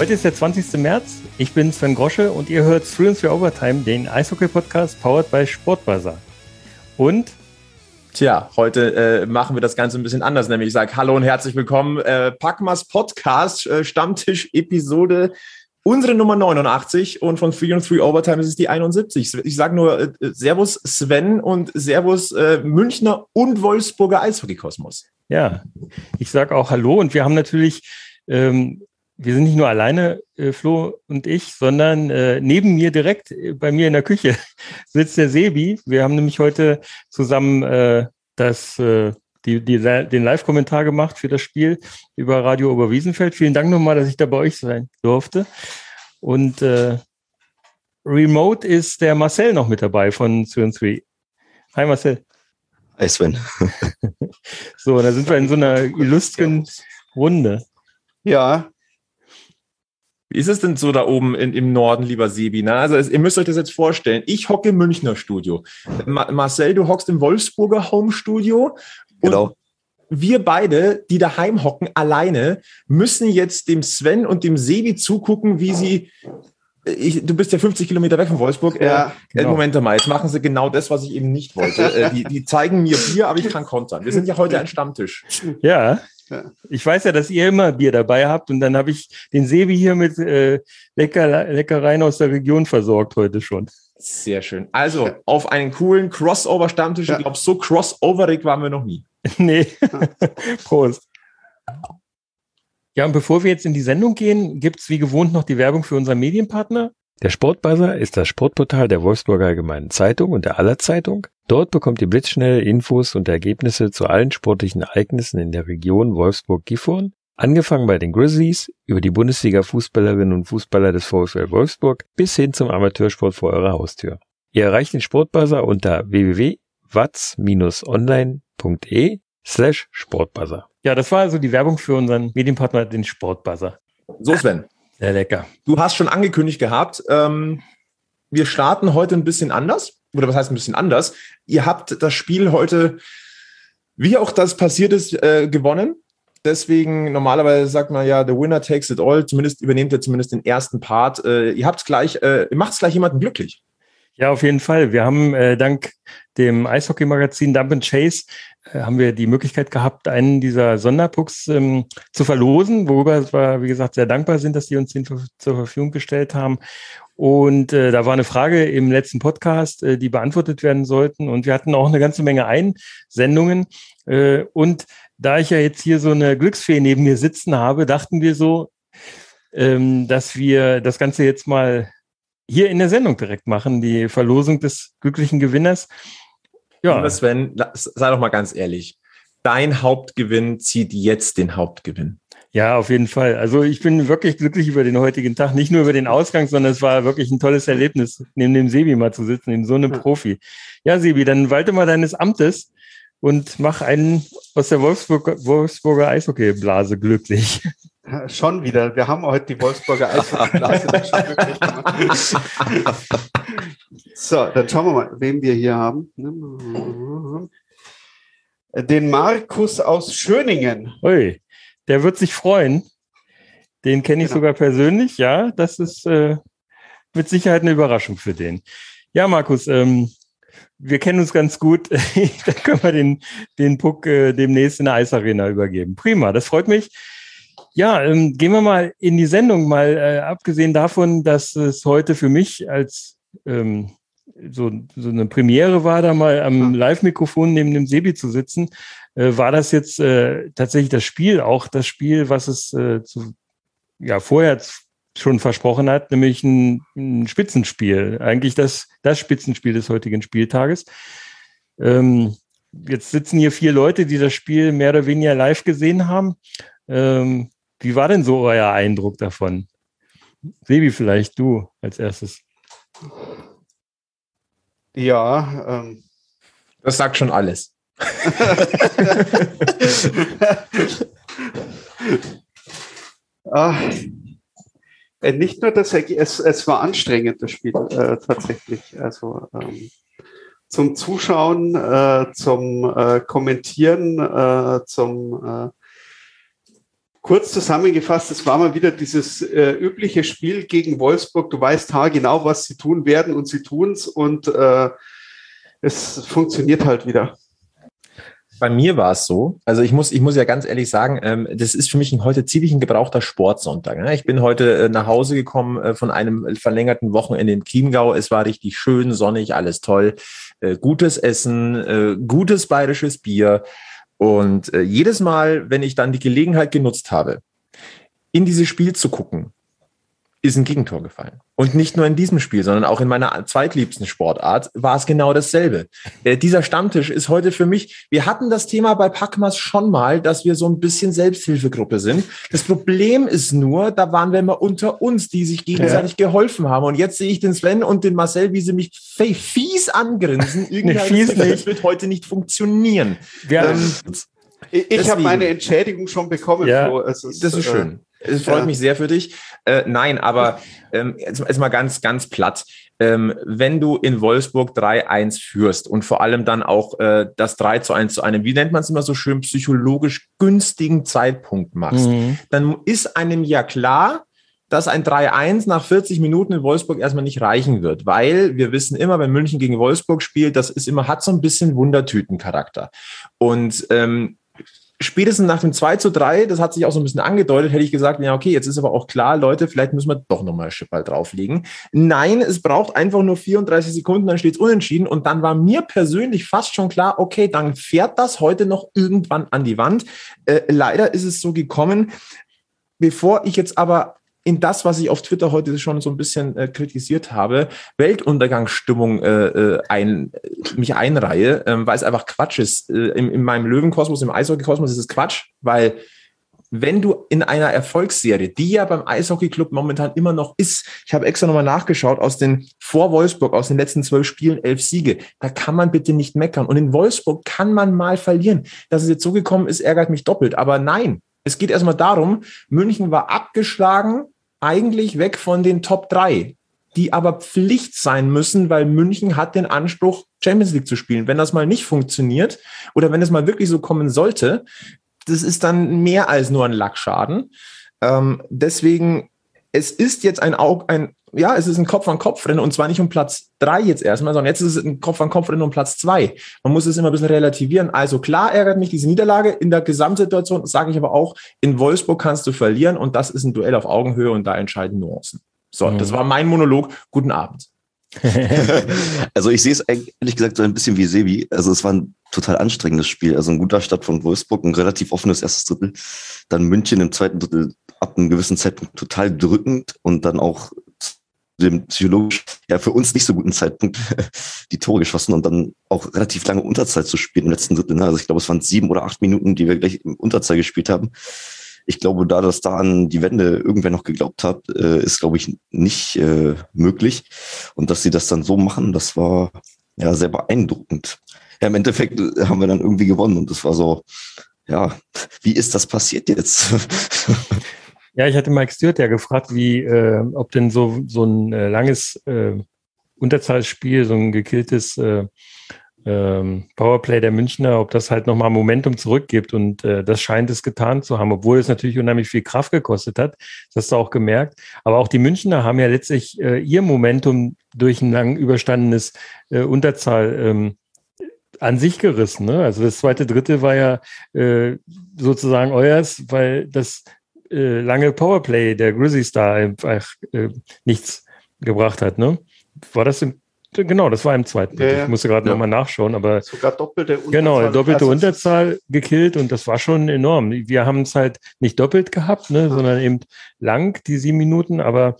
Heute ist der 20. März. Ich bin Sven Grosche und ihr hört Through and Through Overtime, den Eishockey-Podcast powered by Sportbuzzer. Und Tja, heute äh, machen wir das Ganze ein bisschen anders, nämlich ich sage Hallo und herzlich willkommen. Äh, Packmas Podcast, äh, Stammtisch, Episode, unsere Nummer 89 und von 3 und 3 Overtime ist es die 71. Ich sage nur äh, Servus Sven und Servus äh, Münchner und Wolfsburger Eishockeykosmos. Ja, ich sage auch Hallo und wir haben natürlich, ähm, wir sind nicht nur alleine, äh, Flo und ich, sondern äh, neben mir direkt äh, bei mir in der Küche sitzt der Sebi. Wir haben nämlich heute zusammen äh, das, äh, die, die, den Live-Kommentar gemacht für das Spiel über Radio Oberwiesenfeld. Vielen Dank nochmal, dass ich da bei euch sein durfte. Und äh, Remote ist der Marcel noch mit dabei von 2 3. Hi Marcel. Hi Sven. so, da sind wir in so einer illustren Runde. Ja. Wie ist es denn so da oben in, im Norden, lieber Sebi? Na, also es, ihr müsst euch das jetzt vorstellen. Ich hocke im Münchner Studio. Ma Marcel, du hockst im Wolfsburger Home Studio. Genau. Wir beide, die daheim hocken, alleine, müssen jetzt dem Sven und dem Sebi zugucken, wie sie ich, du bist ja 50 Kilometer weg von Wolfsburg. Ja, äh, genau. Moment einmal, jetzt machen sie genau das, was ich eben nicht wollte. äh, die, die zeigen mir Bier, aber ich kann kontern. Wir sind ja heute ein Stammtisch. Ja, ich weiß ja, dass ihr immer Bier dabei habt und dann habe ich den Sebi hier mit äh, Lecker, Leckereien aus der Region versorgt heute schon. Sehr schön. Also auf einen coolen Crossover-Stammtisch. Ja. Ich glaube, so crossoverig waren wir noch nie. nee. Prost. Ja, und bevor wir jetzt in die Sendung gehen, gibt's wie gewohnt noch die Werbung für unseren Medienpartner. Der Sportbuzzer ist das Sportportal der Wolfsburger Allgemeinen Zeitung und der Aller Zeitung. Dort bekommt ihr blitzschnelle Infos und Ergebnisse zu allen sportlichen Ereignissen in der Region Wolfsburg-Gifhorn, angefangen bei den Grizzlies, über die Bundesliga-Fußballerinnen und Fußballer des VfL Wolfsburg bis hin zum Amateursport vor eurer Haustür. Ihr erreicht den Sportbuzzer unter www.watz-online.de slash Sportbuzzer. Ja, das war also die Werbung für unseren Medienpartner, den Sportbuzzer. So, Sven. Sehr lecker. Du hast schon angekündigt gehabt, ähm, wir starten heute ein bisschen anders. Oder was heißt ein bisschen anders? Ihr habt das Spiel heute, wie auch das passiert ist, äh, gewonnen. Deswegen, normalerweise sagt man ja, the winner takes it all. Zumindest übernehmt ihr zumindest den ersten Part. Äh, ihr habt gleich, äh, macht es gleich jemanden glücklich. Ja, auf jeden Fall. Wir haben äh, dank dem Eishockey-Magazin Dump and Chase äh, haben wir die Möglichkeit gehabt, einen dieser Sonderpucks ähm, zu verlosen, worüber wir, wie gesagt, sehr dankbar sind, dass die uns den zur Verfügung gestellt haben. Und äh, da war eine Frage im letzten Podcast, äh, die beantwortet werden sollten. Und wir hatten auch eine ganze Menge Einsendungen. Äh, und da ich ja jetzt hier so eine Glücksfee neben mir sitzen habe, dachten wir so, ähm, dass wir das Ganze jetzt mal hier in der Sendung direkt machen, die Verlosung des glücklichen Gewinners. Ja. Lieber Sven, sei doch mal ganz ehrlich. Dein Hauptgewinn zieht jetzt den Hauptgewinn. Ja, auf jeden Fall. Also ich bin wirklich glücklich über den heutigen Tag. Nicht nur über den Ausgang, sondern es war wirklich ein tolles Erlebnis, neben dem Sebi mal zu sitzen, neben so einem Profi. Ja, Sebi, dann walte mal deines Amtes und mach einen aus der Wolfsburg, Wolfsburger Eishockeyblase glücklich. Schon wieder. Wir haben heute die Wolfsburger gemacht. So, dann schauen wir mal, wen wir hier haben. Den Markus aus Schöningen. Ui, der wird sich freuen. Den kenne ich genau. sogar persönlich, ja. Das ist äh, mit Sicherheit eine Überraschung für den. Ja, Markus, ähm, wir kennen uns ganz gut. da können wir den, den Puck äh, demnächst in der Eisarena übergeben. Prima, das freut mich. Ja, ähm, gehen wir mal in die Sendung, mal äh, abgesehen davon, dass es heute für mich als ähm, so, so eine Premiere war, da mal am Live-Mikrofon neben dem Sebi zu sitzen, äh, war das jetzt äh, tatsächlich das Spiel, auch das Spiel, was es äh, zu, ja, vorher schon versprochen hat, nämlich ein, ein Spitzenspiel. Eigentlich das, das Spitzenspiel des heutigen Spieltages. Ähm, jetzt sitzen hier vier Leute, die das Spiel mehr oder weniger live gesehen haben. Ähm, wie war denn so euer Eindruck davon? Sebi, vielleicht du als erstes. Ja. Ähm. Das sagt schon alles. ah, äh, nicht nur das, es, es war anstrengend, das Spiel äh, tatsächlich. Also ähm, zum Zuschauen, äh, zum äh, Kommentieren, äh, zum äh, kurz zusammengefasst, es war mal wieder dieses äh, übliche Spiel gegen Wolfsburg. Du weißt genau, was sie tun werden und sie tun es und äh, es funktioniert halt wieder. Bei mir war es so, also ich muss, ich muss ja ganz ehrlich sagen, ähm, das ist für mich ein, heute ziemlich ein gebrauchter Sportsonntag. Ne? Ich bin heute äh, nach Hause gekommen äh, von einem verlängerten Wochenende im Chiemgau. Es war richtig schön, sonnig, alles toll. Äh, gutes Essen, äh, gutes bayerisches Bier. Und äh, jedes Mal, wenn ich dann die Gelegenheit genutzt habe, in dieses Spiel zu gucken, ist ein Gegentor gefallen. Und nicht nur in diesem Spiel, sondern auch in meiner zweitliebsten Sportart war es genau dasselbe. Äh, dieser Stammtisch ist heute für mich, wir hatten das Thema bei Packmas schon mal, dass wir so ein bisschen Selbsthilfegruppe sind. Das Problem ist nur, da waren wir immer unter uns, die sich gegenseitig ja. geholfen haben. Und jetzt sehe ich den Sven und den Marcel, wie sie mich fies angrinsen. Irgendwie das, wird heute nicht funktionieren. Ja. Ähm, ich, ich habe meine Entschädigung schon bekommen. Ja, ist, das ist schön. Es freut ja. mich sehr für dich. Äh, nein, aber ähm, jetzt, jetzt, mal ganz, ganz platt. Ähm, wenn du in Wolfsburg 3-1 führst und vor allem dann auch äh, das 3 zu 1 zu einem, wie nennt man es immer so schön, psychologisch günstigen Zeitpunkt machst, mhm. dann ist einem ja klar, dass ein 3-1 nach 40 Minuten in Wolfsburg erstmal nicht reichen wird, weil wir wissen immer, wenn München gegen Wolfsburg spielt, das ist immer, hat so ein bisschen Wundertütencharakter. Und ähm, spätestens nach dem 2 zu 3, das hat sich auch so ein bisschen angedeutet, hätte ich gesagt, ja, okay, jetzt ist aber auch klar, Leute, vielleicht müssen wir doch nochmal Schippball drauflegen. Nein, es braucht einfach nur 34 Sekunden, dann steht es unentschieden. Und dann war mir persönlich fast schon klar, okay, dann fährt das heute noch irgendwann an die Wand. Äh, leider ist es so gekommen. Bevor ich jetzt aber in das, was ich auf Twitter heute schon so ein bisschen äh, kritisiert habe, Weltuntergangsstimmung äh, äh ein, mich einreihe, ähm, weil es einfach Quatsch ist. Äh, in, in meinem Löwenkosmos, im Eishockeykosmos ist es Quatsch, weil wenn du in einer Erfolgsserie, die ja beim Eishockeyclub momentan immer noch ist, ich habe extra nochmal nachgeschaut, aus den vor Wolfsburg, aus den letzten zwölf Spielen elf Siege, da kann man bitte nicht meckern. Und in Wolfsburg kann man mal verlieren. Dass es jetzt so gekommen ist, ärgert mich doppelt. Aber nein, es geht erstmal darum, München war abgeschlagen, eigentlich weg von den Top 3, die aber Pflicht sein müssen, weil München hat den Anspruch, Champions League zu spielen. Wenn das mal nicht funktioniert oder wenn es mal wirklich so kommen sollte, das ist dann mehr als nur ein Lackschaden. Ähm, deswegen, es ist jetzt ein, ein, ja, es ist ein Kopf-an-Kopf-Rennen und zwar nicht um Platz drei jetzt erstmal, sondern jetzt ist es ein Kopf-an-Kopf-Rennen um Platz zwei. Man muss es immer ein bisschen relativieren. Also klar ärgert mich diese Niederlage in der Gesamtsituation, sage ich aber auch, in Wolfsburg kannst du verlieren und das ist ein Duell auf Augenhöhe und da entscheiden Nuancen. So, mhm. das war mein Monolog. Guten Abend. also ich sehe es ehrlich gesagt so ein bisschen wie Sebi. Also es war ein total anstrengendes Spiel. Also ein guter Start von Wolfsburg, ein relativ offenes erstes Drittel. Dann München im zweiten Drittel ab einem gewissen Zeitpunkt total drückend und dann auch dem psychologisch ja für uns nicht so guten Zeitpunkt die Tore geschossen und dann auch relativ lange Unterzeit zu spielen im letzten Drittel. Ne? Also ich glaube, es waren sieben oder acht Minuten, die wir gleich im Unterzeit gespielt haben. Ich glaube, da das da an die Wende irgendwer noch geglaubt hat, äh, ist, glaube ich, nicht äh, möglich. Und dass sie das dann so machen, das war ja sehr beeindruckend. Ja, im Endeffekt haben wir dann irgendwie gewonnen und das war so, ja, wie ist das passiert jetzt? Ja, ich hatte Mike Stewart ja gefragt, wie, äh, ob denn so, so ein äh, langes äh, Unterzahlspiel, so ein gekilltes äh, ähm, Powerplay der Münchner, ob das halt nochmal Momentum zurückgibt. Und äh, das scheint es getan zu haben, obwohl es natürlich unheimlich viel Kraft gekostet hat. Das hast du auch gemerkt. Aber auch die Münchner haben ja letztlich äh, ihr Momentum durch ein lang überstandenes äh, Unterzahl ähm, an sich gerissen. Ne? Also das zweite Drittel war ja äh, sozusagen euers, weil das äh, lange Powerplay der Grizzlies da einfach äh, nichts gebracht hat. Ne? War das im Genau, das war im zweiten. Ja, ich musste gerade ja. nochmal nachschauen, aber sogar doppelte Unterzahl. Genau, doppelte also Unterzahl gekillt und das war schon enorm. Wir haben es halt nicht doppelt gehabt, ne, ja. sondern eben lang die sieben Minuten, aber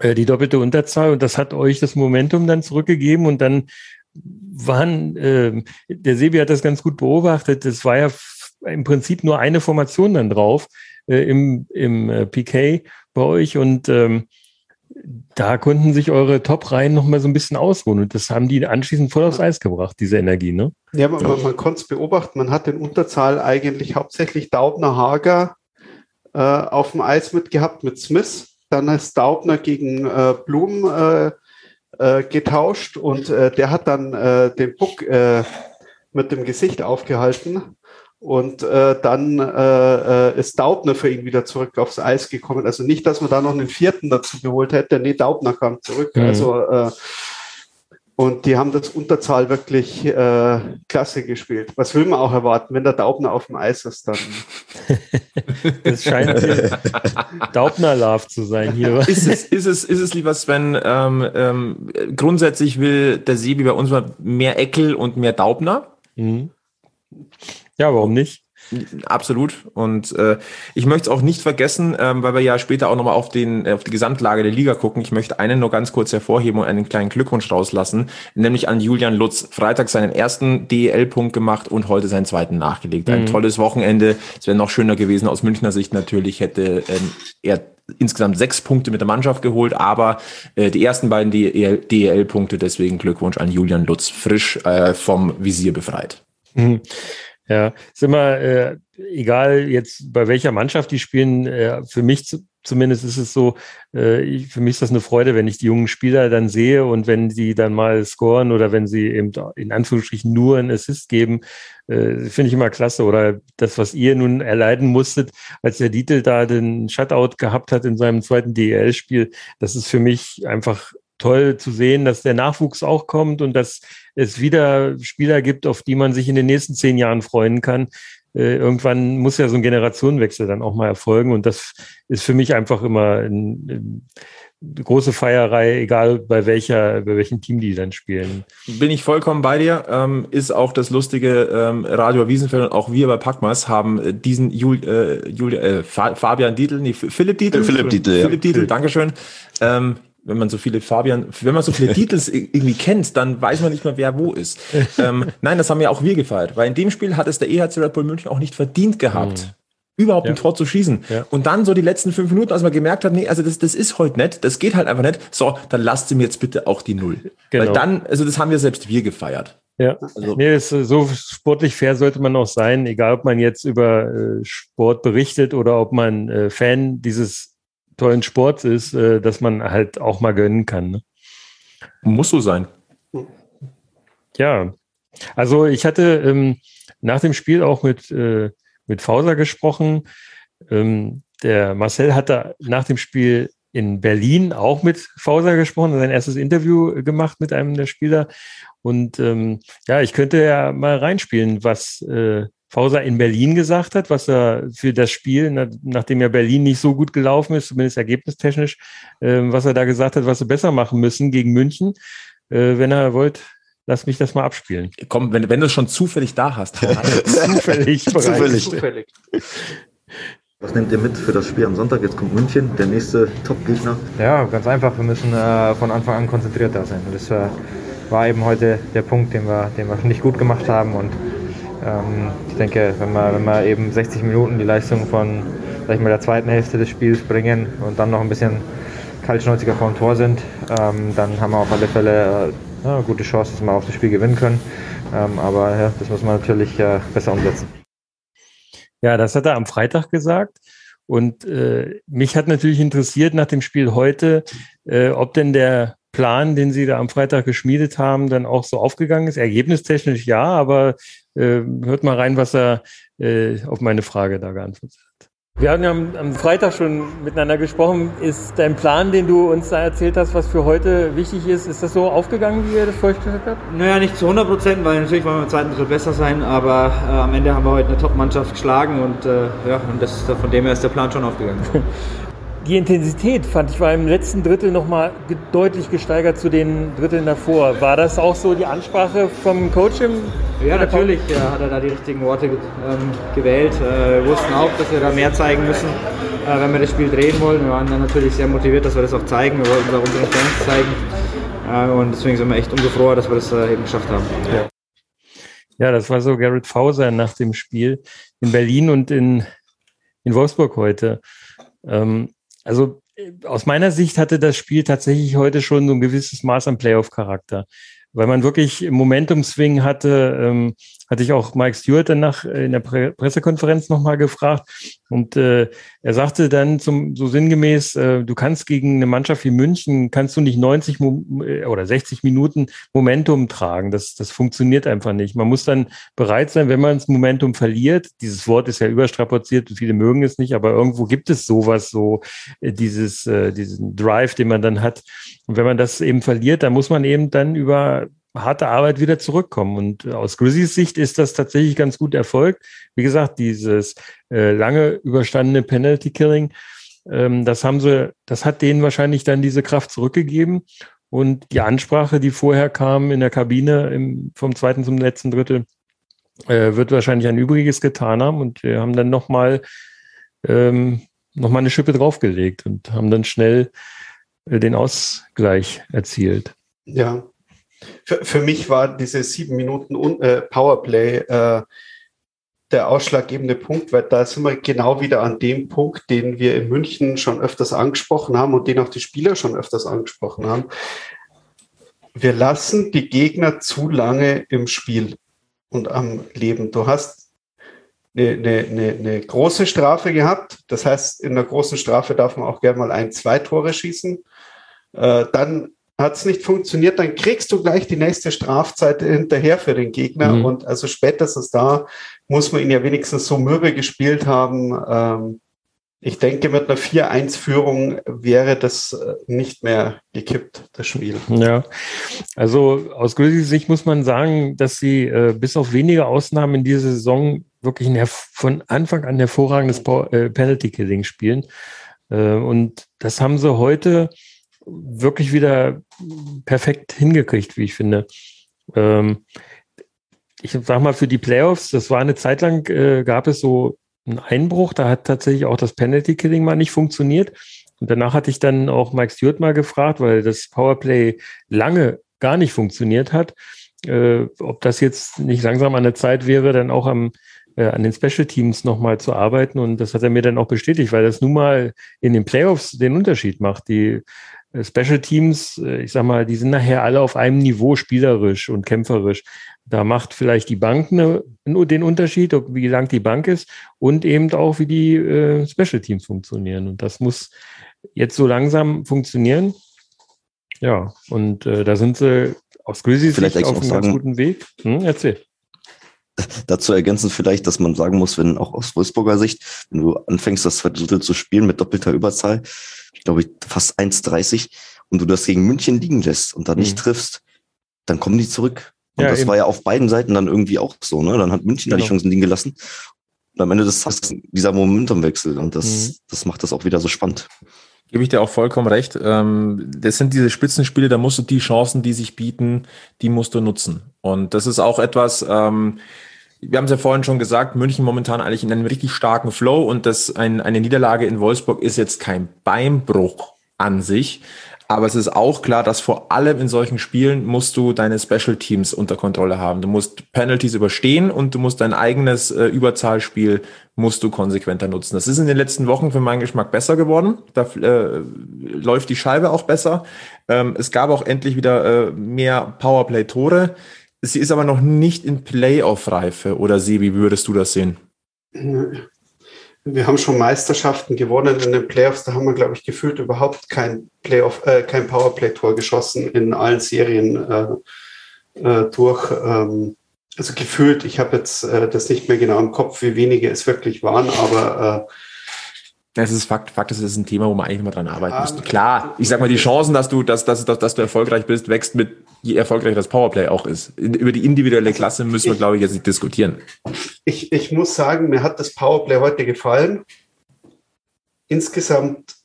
äh, die doppelte Unterzahl und das hat euch das Momentum dann zurückgegeben und dann waren äh, der Sebi hat das ganz gut beobachtet. Das war ja im Prinzip nur eine Formation dann drauf äh, im, im äh, PK bei euch und ähm, da konnten sich eure Top-Reihen noch mal so ein bisschen ausruhen und das haben die anschließend voll aufs Eis gebracht, diese Energie, ne? Ja, man, man, man konnte es beobachten. Man hat in Unterzahl eigentlich hauptsächlich Daubner Hager äh, auf dem Eis mitgehabt mit Smith. Dann ist Daubner gegen äh, Blum äh, äh getauscht und äh, der hat dann äh, den Puck mit dem Gesicht aufgehalten Und äh, dann äh, äh, ist Daubner für ihn wieder zurück aufs Eis gekommen. Also nicht, dass man da noch einen vierten dazu geholt hätte. Nee, Daubner kam zurück. Mhm. Also äh, und die haben das Unterzahl wirklich äh, klasse gespielt. Was will man auch erwarten, wenn der Daubner auf dem Eis ist dann? das scheint Daubner-Love zu sein hier. Ist es, ist es, ist es lieber Sven, ähm, ähm, grundsätzlich will der Sebi bei uns mal mehr Eckel und mehr Daubner. Mhm. Ja, warum nicht? Absolut. Und äh, ich möchte es auch nicht vergessen, ähm, weil wir ja später auch nochmal auf, den, äh, auf die Gesamtlage der Liga gucken. Ich möchte einen nur ganz kurz hervorheben und einen kleinen Glückwunsch rauslassen, nämlich an Julian Lutz. Freitag seinen ersten DEL-Punkt gemacht und heute seinen zweiten nachgelegt. Mhm. Ein tolles Wochenende. Es wäre noch schöner gewesen aus Münchner Sicht natürlich, hätte ähm, er insgesamt sechs Punkte mit der Mannschaft geholt, aber äh, die ersten beiden DEL-Punkte, deswegen Glückwunsch an Julian Lutz, frisch äh, vom Visier befreit. Mhm. Ja, ist immer äh, egal jetzt bei welcher Mannschaft die spielen. Äh, für mich zu, zumindest ist es so, äh, ich, für mich ist das eine Freude, wenn ich die jungen Spieler dann sehe und wenn sie dann mal scoren oder wenn sie eben in Anführungsstrichen nur einen Assist geben, äh, finde ich immer klasse. Oder das, was ihr nun erleiden musstet, als der Dietl da den Shutout gehabt hat in seinem zweiten DEL-Spiel, das ist für mich einfach toll zu sehen, dass der Nachwuchs auch kommt und dass es wieder Spieler gibt, auf die man sich in den nächsten zehn Jahren freuen kann. Äh, irgendwann muss ja so ein Generationenwechsel dann auch mal erfolgen und das ist für mich einfach immer eine große Feierei, egal bei welcher, bei welchem Team die dann spielen. Bin ich vollkommen bei dir. Ähm, ist auch das lustige ähm, Radio Wiesenfeld und auch wir bei Packmas haben äh, diesen Jul, äh, Jul, äh, Fabian Dietl, nee, Philipp Dietl, Philipp Dietl, Philipp ja. Dietl, Dankeschön. Ähm, wenn man so viele Fabian, wenn man so viele Titel irgendwie kennt, dann weiß man nicht mehr, wer wo ist. ähm, nein, das haben ja auch wir gefeiert, weil in dem Spiel hat es der EHC Red Bull München auch nicht verdient gehabt. Mhm überhaupt ja. ein Tor zu schießen. Ja. Und dann so die letzten fünf Minuten, als man gemerkt hat, nee, also das, das ist heute nicht, das geht halt einfach nicht, so, dann lasst sie mir jetzt bitte auch die Null. Genau. Weil dann, also das haben wir selbst wir gefeiert. Ja, also, nee, ist, so sportlich fair sollte man auch sein, egal ob man jetzt über äh, Sport berichtet oder ob man äh, Fan dieses tollen Sports ist, äh, dass man halt auch mal gönnen kann. Ne? Muss so sein. Ja, also ich hatte ähm, nach dem Spiel auch mit, äh, mit Fauser gesprochen. Ähm, der Marcel hatte nach dem Spiel in Berlin auch mit Fauser gesprochen, sein erstes Interview gemacht mit einem der Spieler. Und ähm, ja, ich könnte ja mal reinspielen, was äh, Fauser in Berlin gesagt hat, was er für das Spiel, nachdem ja Berlin nicht so gut gelaufen ist, zumindest ergebnistechnisch, äh, was er da gesagt hat, was sie besser machen müssen gegen München. Äh, wenn er wollt, lass mich das mal abspielen. Komm, wenn, wenn du es schon zufällig da hast. zufällig. zufällig. zufällig. Was nehmt ihr mit für das Spiel am Sonntag? Jetzt kommt München, der nächste Top-Gegner. Ja, ganz einfach. Wir müssen äh, von Anfang an konzentrierter sein. Das äh, war eben heute der Punkt, den wir, den wir nicht gut gemacht haben. Und ähm, ich denke, wenn wir, wenn wir eben 60 Minuten die Leistung von sag ich mal, der zweiten Hälfte des Spiels bringen und dann noch ein bisschen kaltschnäuziger vor dem Tor sind, ähm, dann haben wir auf alle Fälle äh, eine gute Chance, dass wir auch das Spiel gewinnen können. Ähm, aber ja, das muss man natürlich äh, besser umsetzen. Ja, das hat er am Freitag gesagt. Und äh, mich hat natürlich interessiert nach dem Spiel heute, äh, ob denn der Plan, den Sie da am Freitag geschmiedet haben, dann auch so aufgegangen ist. Ergebnistechnisch ja, aber hört mal rein, was er äh, auf meine Frage da geantwortet hat. Wir haben ja am, am, Freitag schon miteinander gesprochen. Ist dein Plan, den du uns da erzählt hast, was für heute wichtig ist, ist das so aufgegangen, wie ihr das vorgestellt habt? Naja, nicht zu 100 Prozent, weil natürlich wollen wir im zweiten Drittel besser sein, aber äh, am Ende haben wir heute eine Top-Mannschaft geschlagen und, äh, ja, und das, von dem her ist der Plan schon aufgegangen. Die Intensität fand ich war im letzten Drittel nochmal deutlich gesteigert zu den Dritteln davor. War das auch so die Ansprache vom Coach im Ja, natürlich ja, hat er da die richtigen Worte ähm, gewählt. Äh, wir wussten auch, dass wir da mehr zeigen müssen, äh, wenn wir das Spiel drehen wollen. Wir waren dann natürlich sehr motiviert, dass wir das auch zeigen. Wir wollten es auch unseren Fans zeigen. Äh, und deswegen sind wir echt umso froher, dass wir das äh, eben geschafft haben. Ja. ja, das war so Garrett Fauser nach dem Spiel in Berlin und in, in Wolfsburg heute. Ähm, also äh, aus meiner Sicht hatte das Spiel tatsächlich heute schon so ein gewisses Maß an Playoff-Charakter. weil man wirklich Momentum-Swing hatte. Ähm, hatte ich auch Mike Stewart danach in der Pre Pressekonferenz nochmal gefragt. Und äh, er sagte dann zum, so sinngemäß, äh, du kannst gegen eine Mannschaft wie München, kannst du nicht 90 Mo äh, oder 60 Minuten Momentum tragen. Das, das funktioniert einfach nicht. Man muss dann bereit sein, wenn man das Momentum verliert. Dieses Wort ist ja überstrapaziert, viele mögen es nicht, aber irgendwo gibt es sowas, so äh, dieses, äh, diesen Drive, den man dann hat. Und wenn man das eben verliert, dann muss man eben dann über harte Arbeit wieder zurückkommen. Und aus Grizzlies Sicht ist das tatsächlich ganz gut erfolgt. Wie gesagt, dieses äh, lange überstandene Penalty Killing, ähm, das haben sie, das hat denen wahrscheinlich dann diese Kraft zurückgegeben. Und die Ansprache, die vorher kam in der Kabine im, vom zweiten zum letzten Drittel, äh, wird wahrscheinlich ein Übriges getan haben. Und wir haben dann nochmal ähm, noch eine Schippe draufgelegt und haben dann schnell äh, den Ausgleich erzielt. Ja, für, für mich war diese sieben Minuten äh, Powerplay äh, der ausschlaggebende Punkt, weil da sind wir genau wieder an dem Punkt, den wir in München schon öfters angesprochen haben und den auch die Spieler schon öfters angesprochen haben. Wir lassen die Gegner zu lange im Spiel und am Leben. Du hast eine, eine, eine, große Strafe gehabt. Das heißt, in einer großen Strafe darf man auch gerne mal ein, zwei Tore schießen. Äh, dann hat es nicht funktioniert, dann kriegst du gleich die nächste Strafzeit hinterher für den Gegner. Mhm. Und also spätestens da muss man ihn ja wenigstens so mürbe gespielt haben. Ähm, ich denke, mit einer 4-1-Führung wäre das äh, nicht mehr gekippt, das Spiel. Ja, also aus Grizzlies Sicht muss man sagen, dass sie äh, bis auf wenige Ausnahmen in dieser Saison wirklich ein von Anfang an hervorragendes äh, Penalty-Killing spielen. Äh, und das haben sie heute wirklich wieder perfekt hingekriegt, wie ich finde. Ähm, ich sag mal, für die Playoffs, das war eine Zeit lang, äh, gab es so einen Einbruch, da hat tatsächlich auch das Penalty Killing mal nicht funktioniert. Und danach hatte ich dann auch Mike Stewart mal gefragt, weil das Powerplay lange gar nicht funktioniert hat, äh, ob das jetzt nicht langsam an der Zeit wäre, dann auch am, äh, an den Special Teams nochmal zu arbeiten. Und das hat er mir dann auch bestätigt, weil das nun mal in den Playoffs den Unterschied macht. Die Special Teams, äh, ich sag mal, die sind nachher alle auf einem Niveau spielerisch und kämpferisch. Da macht vielleicht die Bank ne, nur den Unterschied, ob, wie lang die Bank ist und eben auch, wie die äh, Special Teams funktionieren. Und das muss jetzt so langsam funktionieren. Ja, und äh, da sind sie aus Grizzlies auf einem ganz guten Weg. Hm, erzähl. Dazu ergänzen vielleicht, dass man sagen muss, wenn auch aus Wolfsburger Sicht, wenn du anfängst, das zweite Drittel zu spielen mit doppelter Überzahl, ich glaube, fast 1,30 und du das gegen München liegen lässt und dann nicht mhm. triffst, dann kommen die zurück. Und ja, das eben. war ja auf beiden Seiten dann irgendwie auch so. Ne? Dann hat München genau. da die Chancen liegen gelassen. Und am Ende des Tages dieser Momentumwechsel und das, mhm. das macht das auch wieder so spannend. Gebe ich dir auch vollkommen recht. Ähm, das sind diese Spitzenspiele, da musst du die Chancen, die sich bieten, die musst du nutzen. Und das ist auch etwas, ähm, wir haben es ja vorhin schon gesagt, München momentan eigentlich in einem richtig starken Flow und das ein, eine Niederlage in Wolfsburg ist jetzt kein Beinbruch an sich. Aber es ist auch klar, dass vor allem in solchen Spielen musst du deine Special Teams unter Kontrolle haben. Du musst Penalties überstehen und du musst dein eigenes äh, Überzahlspiel musst du konsequenter nutzen. Das ist in den letzten Wochen für meinen Geschmack besser geworden. Da äh, läuft die Scheibe auch besser. Ähm, es gab auch endlich wieder äh, mehr Powerplay-Tore. Sie ist aber noch nicht in Playoff-Reife. Oder Sie, wie würdest du das sehen? Wir haben schon Meisterschaften gewonnen in den Playoffs. Da haben wir, glaube ich, gefühlt überhaupt kein Playoff, äh, kein Powerplay-Tor geschossen in allen Serien äh, äh, durch. Ähm, also gefühlt, ich habe jetzt äh, das nicht mehr genau im Kopf, wie wenige es wirklich waren, aber es ist Fakt, Fakt ist, es ist ein Thema, wo man eigentlich mal dran arbeiten um, müsste. Klar, ich sag mal, die Chancen, dass du, dass, dass, dass, dass du erfolgreich bist, wächst mit, je erfolgreicher das Powerplay auch ist. Über die individuelle Klasse müssen wir, glaube ich, jetzt nicht diskutieren. Ich, ich muss sagen, mir hat das Powerplay heute gefallen. Insgesamt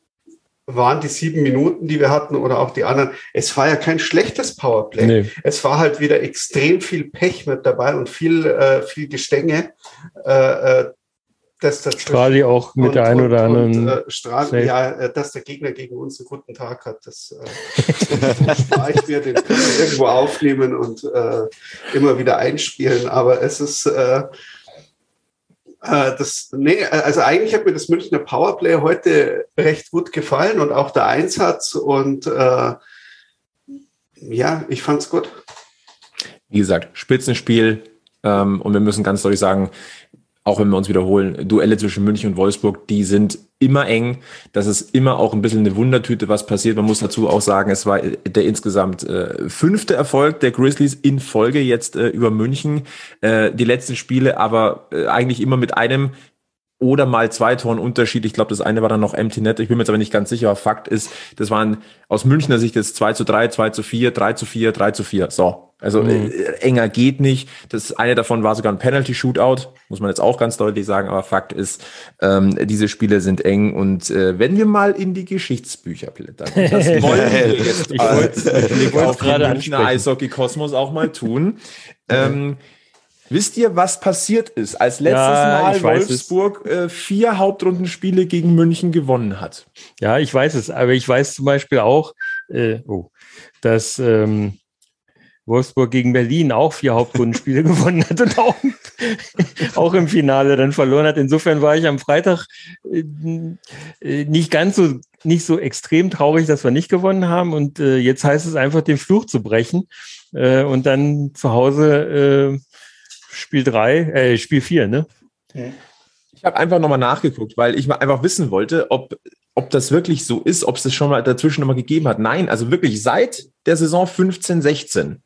waren die sieben Minuten, die wir hatten, oder auch die anderen, es war ja kein schlechtes Powerplay. Nee. Es war halt wieder extrem viel Pech mit dabei und viel, äh, viel Gestänge. Äh, äh dass der Strahli auch mit und, der einen oder anderen. Und, äh, Strahl, ja, äh, dass der Gegner gegen uns einen guten Tag hat, das äh, spare ich mir, den können wir irgendwo aufnehmen und äh, immer wieder einspielen. Aber es ist äh, äh, das, nee, also eigentlich hat mir das Münchner Powerplay heute recht gut gefallen und auch der Einsatz und äh, ja, ich fand's gut. wie gesagt, Spitzenspiel. Ähm, und wir müssen ganz deutlich sagen, auch wenn wir uns wiederholen, Duelle zwischen München und Wolfsburg, die sind immer eng. Das ist immer auch ein bisschen eine Wundertüte, was passiert. Man muss dazu auch sagen, es war der insgesamt äh, fünfte Erfolg der Grizzlies in Folge jetzt äh, über München. Äh, die letzten Spiele aber äh, eigentlich immer mit einem oder mal zwei Toren Unterschied. Ich glaube, das eine war dann noch Empty Net. Ich bin mir jetzt aber nicht ganz sicher. Aber Fakt ist, das waren aus Münchner Sicht jetzt 2 zu 3, 2 zu 4, 3 zu 4, 3 zu 4. So. Also mhm. äh, enger geht nicht. Das eine davon war sogar ein Penalty-Shootout, muss man jetzt auch ganz deutlich sagen. Aber Fakt ist, ähm, diese Spiele sind eng. Und äh, wenn wir mal in die Geschichtsbücher blättern, das wollen wir jetzt ich als Blick auf den Münchner Eishockey-Kosmos auch mal tun. Ähm, Wisst ihr, was passiert ist, als letztes ja, Mal Wolfsburg äh, vier Hauptrundenspiele gegen München gewonnen hat? Ja, ich weiß es, aber ich weiß zum Beispiel auch, äh, oh, dass ähm, Wolfsburg gegen Berlin auch vier Hauptrundenspiele gewonnen hat und auch, auch im Finale dann verloren hat. Insofern war ich am Freitag äh, äh, nicht ganz so nicht so extrem traurig, dass wir nicht gewonnen haben. Und äh, jetzt heißt es einfach, den Fluch zu brechen äh, und dann zu Hause äh, Spiel 3, äh, Spiel 4, ne? Ich habe einfach nochmal nachgeguckt, weil ich mal einfach wissen wollte, ob, ob das wirklich so ist, ob es das schon mal dazwischen nochmal gegeben hat. Nein, also wirklich seit der Saison 15, 16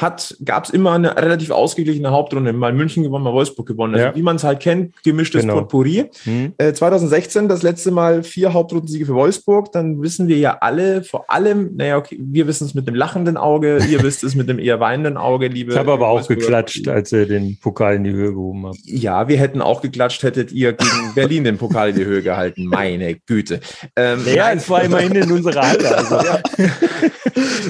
hat, gab es immer eine relativ ausgeglichene Hauptrunde. Mal München gewonnen, mal Wolfsburg gewonnen. Also ja. wie man es halt kennt, gemischtes genau. Potpourri. Mhm. Äh, 2016 das letzte Mal vier Hauptrundensiege für Wolfsburg. Dann wissen wir ja alle, vor allem, naja, okay, wir wissen es mit dem lachenden Auge, ihr wisst es mit dem eher weinenden Auge, liebe. Ich habe aber auch geklatscht, als ihr den Pokal in die Höhe gehoben habt. Ja, wir hätten auch geklatscht, hättet ihr gegen Berlin den Pokal in die Höhe gehalten. Meine Güte. Ähm, naja, es war immerhin in unserer Halle. Also. ja.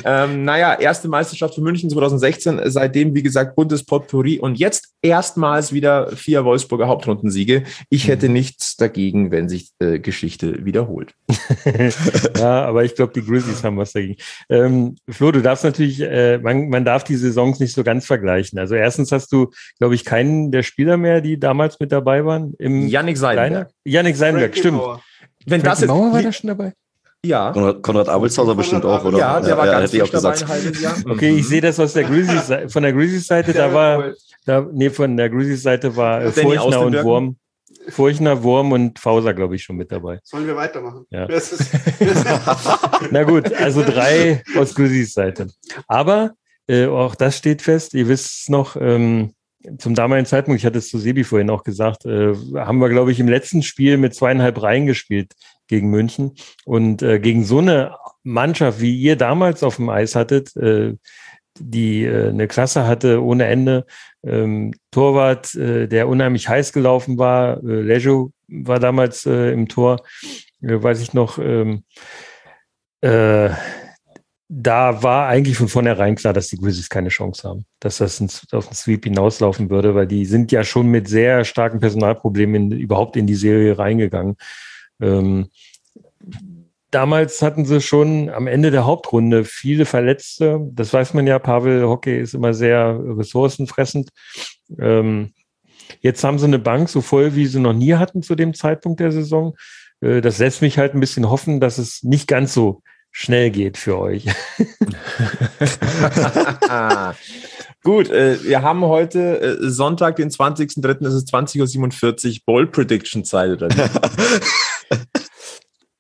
ähm, naja, erste Meisterschaft für München 2016. 2016, seitdem, wie gesagt, buntes Potpourri und jetzt erstmals wieder vier Wolfsburger Hauptrundensiege. Ich hätte mhm. nichts dagegen, wenn sich äh, Geschichte wiederholt. ja, aber ich glaube, die Grizzlies haben was dagegen. Ähm, Flo, du darfst natürlich, äh, man, man darf die Saisons nicht so ganz vergleichen. Also erstens hast du, glaube ich, keinen der Spieler mehr, die damals mit dabei waren. Im Yannick Seidenberg. Yannick Seidenberg, stimmt. Wenn Frankie das jetzt, Mauer war da schon dabei? Ja. Konrad, Konrad Abelshauser bestimmt auch, oder? Ja, der war ja, ganz dabei ein halbes Jahr. Okay, ich sehe das aus der Grizzlies, von der Grizzlies-Seite, da war, da, nee, von der Grizzlies-Seite war äh, Furchner und Wurm. Furchner, Wurm und Fauser, glaube ich, schon mit dabei. Sollen wir weitermachen? Ja. Na gut, also drei aus Grizzlies Seite. Aber äh, auch das steht fest. Ihr wisst noch, ähm, zum damaligen Zeitpunkt, ich hatte es zu Sebi vorhin auch gesagt, äh, haben wir, glaube ich, im letzten Spiel mit zweieinhalb Reihen gespielt gegen München. Und äh, gegen so eine Mannschaft, wie ihr damals auf dem Eis hattet, äh, die äh, eine Klasse hatte ohne Ende, ähm, Torwart, äh, der unheimlich heiß gelaufen war, äh, Lejo war damals äh, im Tor, äh, weiß ich noch, ähm, äh, da war eigentlich von vornherein klar, dass die Grizzlies keine Chance haben, dass das auf den Sweep hinauslaufen würde, weil die sind ja schon mit sehr starken Personalproblemen überhaupt in die Serie reingegangen. Ähm, damals hatten sie schon am Ende der Hauptrunde viele Verletzte. Das weiß man ja, Pavel Hockey ist immer sehr ressourcenfressend. Ähm, jetzt haben sie eine Bank so voll, wie sie noch nie hatten zu dem Zeitpunkt der Saison. Äh, das lässt mich halt ein bisschen hoffen, dass es nicht ganz so schnell geht für euch. Gut, äh, wir haben heute äh, Sonntag, den 20.03., es ist 20.47 Uhr, Ball Prediction Zeit, oder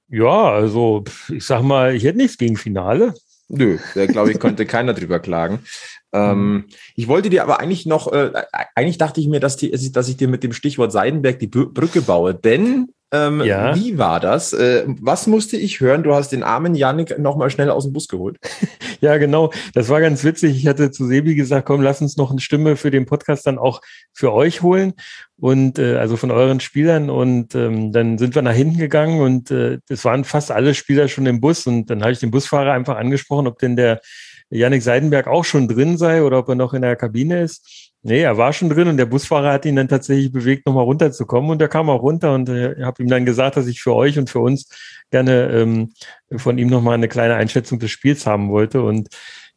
Ja, also ich sag mal, ich hätte nichts gegen Finale. Nö, da glaube ich, konnte keiner drüber klagen. Ähm, mhm. ich wollte dir aber eigentlich noch, äh, eigentlich dachte ich mir, dass, die, dass ich dir mit dem Stichwort Seidenberg die Brücke baue, denn ähm, ja. Wie war das? Äh, was musste ich hören? Du hast den armen Janik nochmal schnell aus dem Bus geholt. ja, genau. Das war ganz witzig. Ich hatte zu Sebi gesagt, komm, lass uns noch eine Stimme für den Podcast dann auch für euch holen und äh, also von euren Spielern. Und ähm, dann sind wir nach hinten gegangen und äh, es waren fast alle Spieler schon im Bus. Und dann habe ich den Busfahrer einfach angesprochen, ob denn der Janik Seidenberg auch schon drin sei oder ob er noch in der Kabine ist. Nee, er war schon drin und der Busfahrer hat ihn dann tatsächlich bewegt, nochmal runterzukommen. Und er kam auch runter und äh, ich habe ihm dann gesagt, dass ich für euch und für uns gerne ähm, von ihm nochmal eine kleine Einschätzung des Spiels haben wollte. Und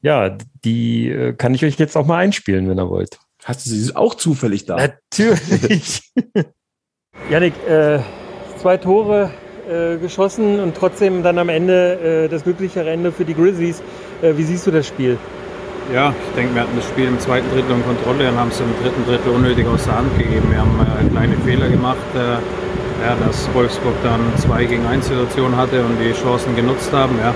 ja, die äh, kann ich euch jetzt auch mal einspielen, wenn ihr wollt. Hast du sie auch zufällig da? Natürlich. Janik, äh, zwei Tore äh, geschossen und trotzdem dann am Ende äh, das glücklichere Ende für die Grizzlies. Äh, wie siehst du das Spiel? ja, ich denke, wir hatten das Spiel im zweiten Drittel in Kontrolle und haben es im dritten Drittel unnötig aus der Hand gegeben. Wir haben äh, kleine Fehler gemacht, ja, dass Wolfsburg dann zwei gegen 1 Situationen hatte und die Chancen genutzt haben. Ja.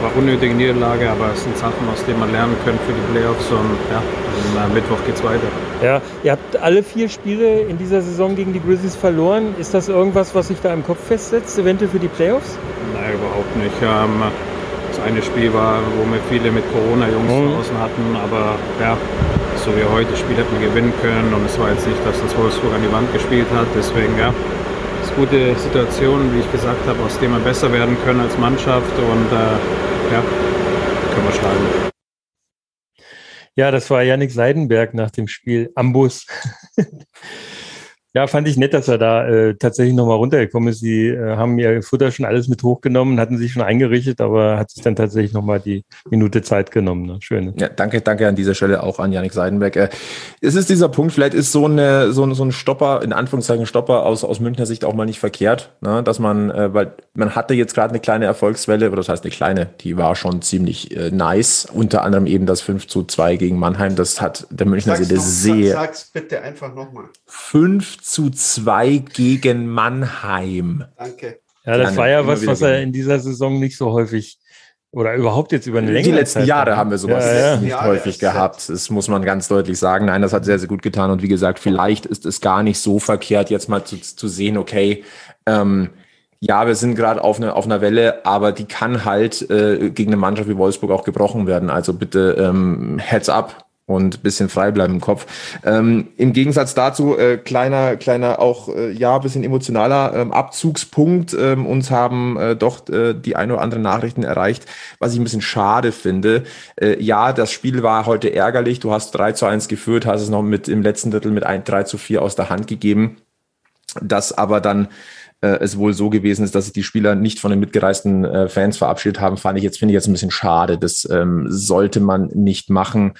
War unnötige Niederlage, aber es sind Sachen, aus denen man lernen kann für die Playoffs und ja, am Mittwoch geht es weiter. Ja, ihr habt alle vier Spiele in dieser Saison gegen die Grizzlies verloren. Ist das irgendwas, was sich da im Kopf festsetzt, eventuell für die Playoffs? Nein, überhaupt nicht. Ähm, das eine Spiel war, wo wir viele mit Corona-Jungs mhm. draußen hatten, aber ja, so wie heute Spiel hätten wir gewinnen können und es war jetzt nicht, dass das Wolfsburg an die Wand gespielt hat. Deswegen ja, gute Situation, wie ich gesagt habe, aus der wir besser werden können als Mannschaft und äh, ja, können wir schlagen. Ja, das war Yannick Seidenberg nach dem Spiel am Bus. Ja, fand ich nett, dass er da äh, tatsächlich nochmal runtergekommen ist. Sie äh, haben ihr Futter schon alles mit hochgenommen, hatten sich schon eingerichtet, aber hat sich dann tatsächlich nochmal die Minute Zeit genommen. Ne? Schön. Ja, danke, danke an dieser Stelle auch an Janik Seidenberg. Äh, es ist dieser Punkt, vielleicht ist so, eine, so, so ein Stopper, in Anführungszeichen Stopper aus, aus Münchner Sicht auch mal nicht verkehrt, ne? dass man, äh, weil man hatte jetzt gerade eine kleine Erfolgswelle, oder das heißt eine kleine, die war schon ziemlich äh, nice. Unter anderem eben das 5 zu 2 gegen Mannheim. Das hat der Münchner Seele sehr. Sag's bitte einfach nochmal. 5 zu 2 gegen Mannheim. Danke. Ja, das war ja was, was er in dieser Saison nicht so häufig oder überhaupt jetzt über eine längere Die letzten Zeit Jahre haben wir sowas ja, ja. nicht Jahre häufig gehabt. Das muss man ganz deutlich sagen. Nein, das hat sehr, sehr gut getan. Und wie gesagt, vielleicht ist es gar nicht so verkehrt, jetzt mal zu, zu sehen, okay, ähm, ja, wir sind gerade auf, eine, auf einer Welle, aber die kann halt äh, gegen eine Mannschaft wie Wolfsburg auch gebrochen werden. Also bitte ähm, Heads up, und bisschen frei bleiben im Kopf. Ähm, Im Gegensatz dazu, äh, kleiner, kleiner auch, äh, ja, bisschen emotionaler ähm, Abzugspunkt. Ähm, uns haben äh, doch äh, die ein oder andere Nachrichten erreicht, was ich ein bisschen schade finde. Äh, ja, das Spiel war heute ärgerlich. Du hast 3 zu 1 geführt, hast es noch mit im letzten Drittel mit ein 3 zu 4 aus der Hand gegeben. Das aber dann äh, es wohl so gewesen ist, dass sich die Spieler nicht von den mitgereisten äh, Fans verabschiedet haben, fand ich jetzt, finde ich jetzt ein bisschen schade. Das ähm, sollte man nicht machen.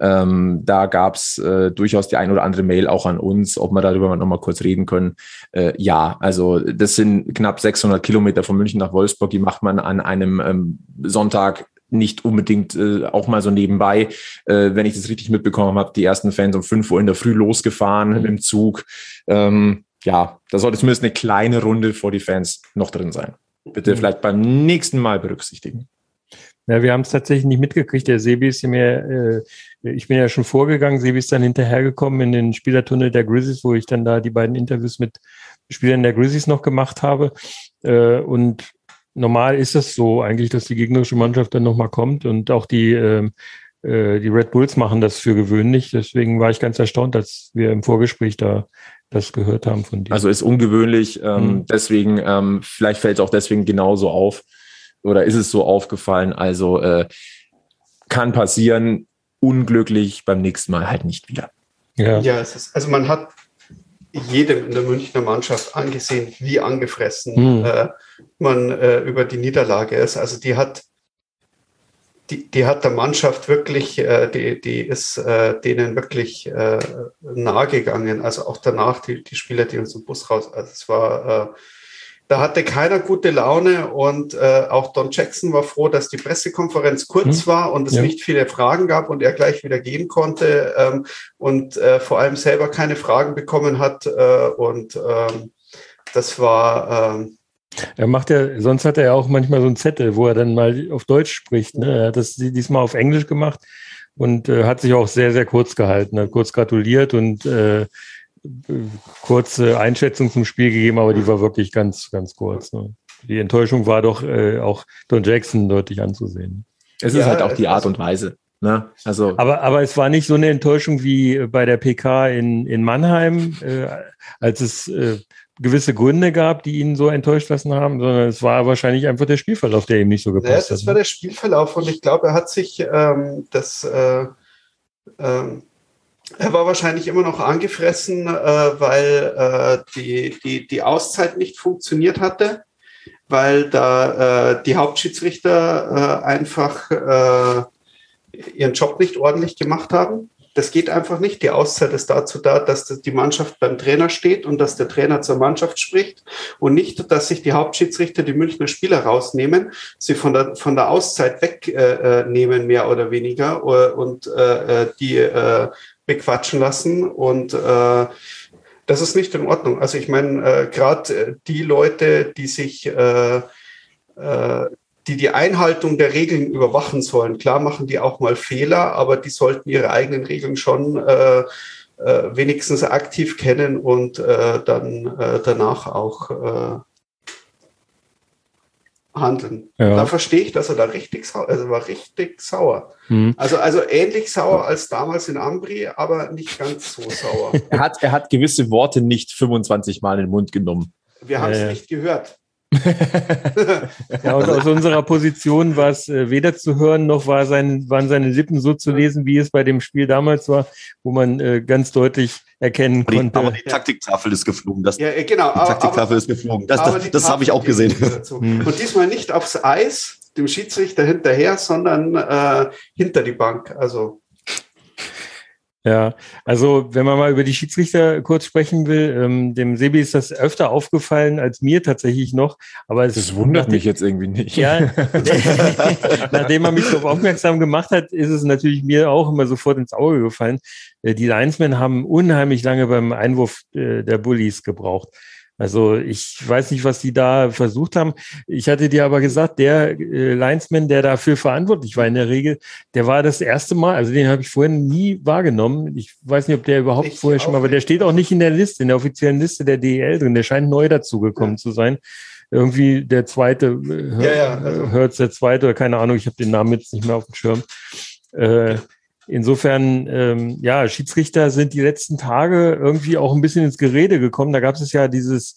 Ähm, da gab es äh, durchaus die ein oder andere Mail auch an uns, ob wir darüber noch mal kurz reden können. Äh, ja, also das sind knapp 600 Kilometer von München nach Wolfsburg. Die macht man an einem ähm, Sonntag nicht unbedingt äh, auch mal so nebenbei. Äh, wenn ich das richtig mitbekommen habe, die ersten Fans um 5 Uhr in der Früh losgefahren mhm. im Zug. Ähm, ja, da sollte zumindest eine kleine Runde vor die Fans noch drin sein. Bitte mhm. vielleicht beim nächsten Mal berücksichtigen. Ja, wir haben es tatsächlich nicht mitgekriegt. Der Sebi ist mir, äh, ich bin ja schon vorgegangen, Sebi ist dann hinterhergekommen in den Spielertunnel der Grizzlies, wo ich dann da die beiden Interviews mit Spielern der Grizzlies noch gemacht habe. Äh, und normal ist es so eigentlich, dass die gegnerische Mannschaft dann nochmal kommt und auch die, äh, äh, die Red Bulls machen das für gewöhnlich. Deswegen war ich ganz erstaunt, dass wir im Vorgespräch da das gehört haben von dir. Also ist ungewöhnlich, ähm, mhm. deswegen, ähm, vielleicht fällt es auch deswegen genauso auf oder ist es so aufgefallen? Also äh, kann passieren, unglücklich beim nächsten Mal halt nicht wieder. Ja, ja es ist, also man hat jedem in der Münchner Mannschaft angesehen, wie angefressen hm. äh, man äh, über die Niederlage ist. Also die hat die, die hat der Mannschaft wirklich, äh, die, die ist äh, denen wirklich äh, nahe gegangen. Also auch danach die, die Spieler, die uns im Bus raus. Also es war äh, da hatte keiner gute Laune und äh, auch Don Jackson war froh, dass die Pressekonferenz kurz hm. war und es ja. nicht viele Fragen gab und er gleich wieder gehen konnte ähm, und äh, vor allem selber keine Fragen bekommen hat. Äh, und ähm, das war. Ähm, er macht ja, sonst hat er ja auch manchmal so einen Zettel, wo er dann mal auf Deutsch spricht. Ne? Er hat das diesmal auf Englisch gemacht und äh, hat sich auch sehr, sehr kurz gehalten, hat kurz gratuliert und äh, kurze Einschätzung zum Spiel gegeben, aber die war wirklich ganz, ganz kurz. Ne? Die Enttäuschung war doch äh, auch Don Jackson deutlich anzusehen. Es ist ja, halt auch die Art und Weise. Ne? Also aber, aber es war nicht so eine Enttäuschung wie bei der PK in, in Mannheim, äh, als es äh, gewisse Gründe gab, die ihn so enttäuscht lassen haben, sondern es war wahrscheinlich einfach der Spielverlauf, der ihm nicht so gepasst ja, das hat. Das war ne? der Spielverlauf und ich glaube, er hat sich ähm, das äh, ähm, er war wahrscheinlich immer noch angefressen, äh, weil äh, die, die, die Auszeit nicht funktioniert hatte, weil da äh, die Hauptschiedsrichter äh, einfach äh, ihren Job nicht ordentlich gemacht haben. Das geht einfach nicht. Die Auszeit ist dazu da, dass die Mannschaft beim Trainer steht und dass der Trainer zur Mannschaft spricht und nicht, dass sich die Hauptschiedsrichter die Münchner Spieler rausnehmen, sie von der, von der Auszeit wegnehmen, äh, mehr oder weniger, und äh, die äh, bequatschen lassen. Und äh, das ist nicht in Ordnung. Also ich meine, äh, gerade die Leute, die sich äh, äh, die die Einhaltung der Regeln überwachen sollen. Klar machen die auch mal Fehler, aber die sollten ihre eigenen Regeln schon äh, äh, wenigstens aktiv kennen und äh, dann äh, danach auch äh, handeln. Ja. Da verstehe ich, dass er da richtig sauer, also war richtig sauer. Mhm. Also, also ähnlich sauer als damals in Ambri, aber nicht ganz so sauer. er, hat, er hat gewisse Worte nicht 25 Mal in den Mund genommen. Wir haben es äh. nicht gehört ja, und aus unserer Position war es äh, weder zu hören, noch war sein, waren seine Lippen so zu lesen, wie es bei dem Spiel damals war, wo man äh, ganz deutlich erkennen aber konnte. aber die Taktiktafel ist geflogen. Das, ja, genau. Die Taktiktafel aber, ist geflogen. Das, das, das habe ich auch gesehen. Hm. Und diesmal nicht aufs Eis, dem Schiedsrichter hinterher, sondern äh, hinter die Bank. Also ja, also wenn man mal über die Schiedsrichter kurz sprechen will, ähm, dem Sebi ist das öfter aufgefallen als mir tatsächlich noch. Aber es das wundert mich jetzt irgendwie nicht. Ja, nachdem man mich darauf aufmerksam gemacht hat, ist es natürlich mir auch immer sofort ins Auge gefallen. Äh, die Linesmen haben unheimlich lange beim Einwurf äh, der Bullies gebraucht. Also ich weiß nicht, was die da versucht haben. Ich hatte dir aber gesagt, der äh, Linesman, der dafür verantwortlich war in der Regel, der war das erste Mal, also den habe ich vorhin nie wahrgenommen. Ich weiß nicht, ob der überhaupt ich vorher schon mal, aber der steht auch nicht in der Liste, in der offiziellen Liste der DEL drin. Der scheint neu dazugekommen ja. zu sein. Irgendwie der zweite, äh, ja, ja, also. hört der zweite oder keine Ahnung, ich habe den Namen jetzt nicht mehr auf dem Schirm. Äh, Insofern, ähm, ja, Schiedsrichter sind die letzten Tage irgendwie auch ein bisschen ins Gerede gekommen. Da gab es ja dieses,